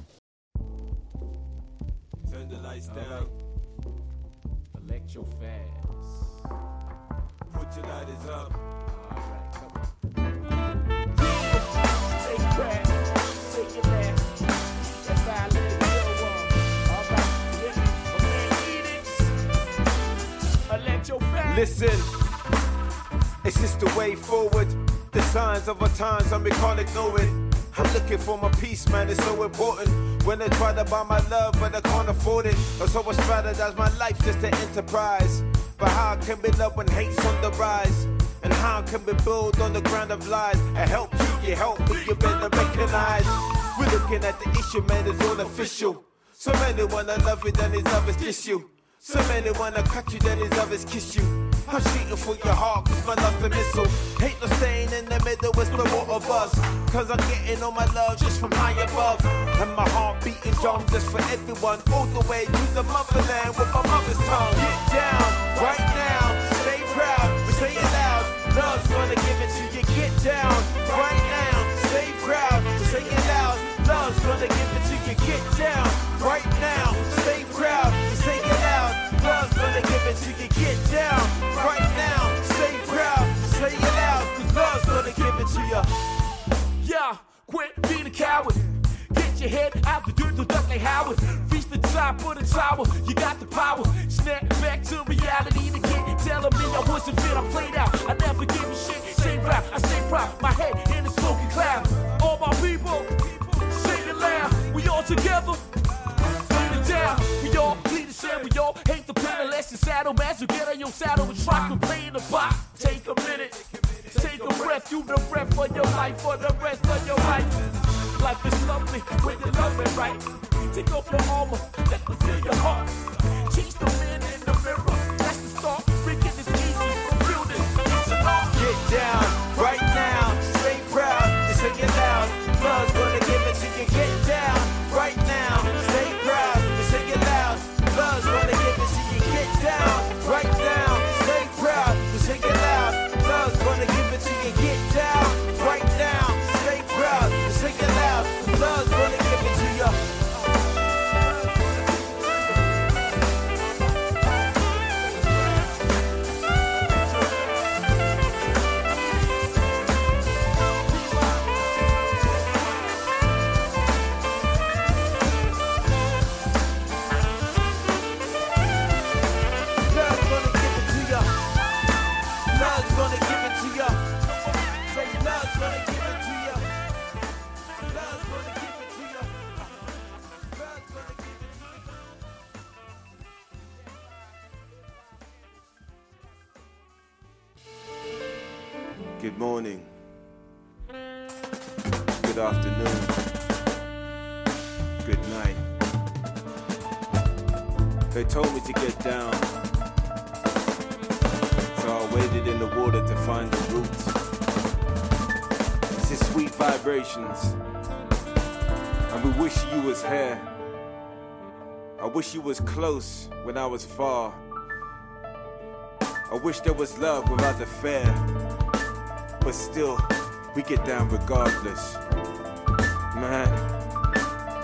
Listen, it's just the way forward. The signs of our times, and can't ignore it. I'm looking for my peace, man, it's so important. When I try to buy my love, but I can't afford it. And so I strategize my life just an enterprise. But how can we love when hate's on the rise? And how can we build on the ground of lies? I help you, you help me, you better recognize. We're looking at the issue, man, it's all official. So many wanna love it, then it's diss you. So many wanna cut you, then his others kiss you. I'm shooting for your heart, cause my love's a missile. Hate no staying in the middle, it's the water us. Cause I'm getting all my love just from high above. And my heart beating drum just for everyone. All the way to the motherland with my mother's tongue. Get down, right now, stay proud, we say it loud. Love's gonna give it to you. Get down, right now, stay proud, we say it loud. Love's gonna give it to you. Get down, right now, Gonna give it to you. Get down, right now, stay proud, say it loud. Cause love's gonna give it to you. Yeah, quit being a coward. Get your head out the dirt, the duck like Howard. Reach the top of the tower, you got the power. Snap back to reality again. Telling me I wasn't fit, I played out. I never give a shit. Stay proud, I stay proud. My head in the smoking cloud. All my people, sing it loud. We all together. Put it down. We all the same. We all hate the pen unless the saddle. So get on your saddle and try to play in the box. Take a minute. Take a breath, you the breath for your life, for the rest of your life. Life is lovely when you love it right. Take off your armor, let me feel your heart. Change the man in the mirror. That's the start. Breaking is easy. Building it's an. Get down wish you was close when I was far. I wish there was love without the fear. But still, we get down regardless. Man,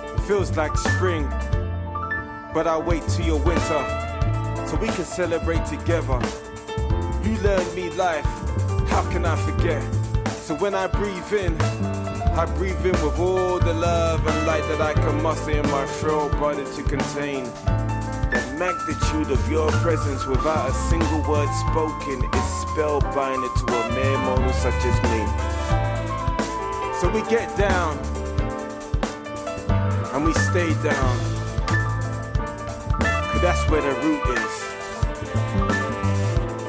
it feels like spring. But I wait till your winter so we can celebrate together. You learned me life, how can I forget? So when I breathe in, I breathe in with all the love and light that I can muster in my frail body to contain. The magnitude of your presence without a single word spoken is spellbinding to a mere mortal such as me. So we get down and we stay down. Cause that's where the root is.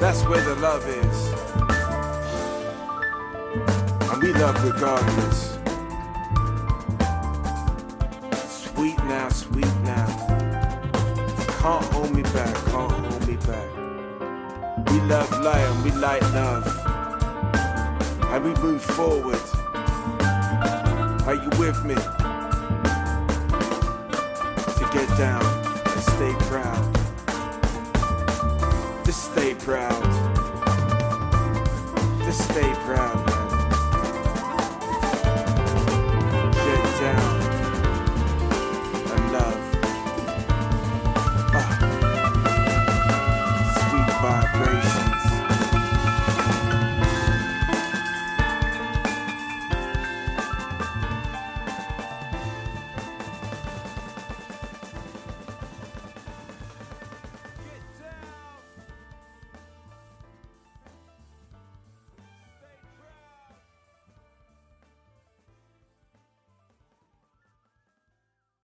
That's where the love is. And we love regardless. Can't hold me back, can't hold me back. We love light and we light love. And we move forward. Are you with me?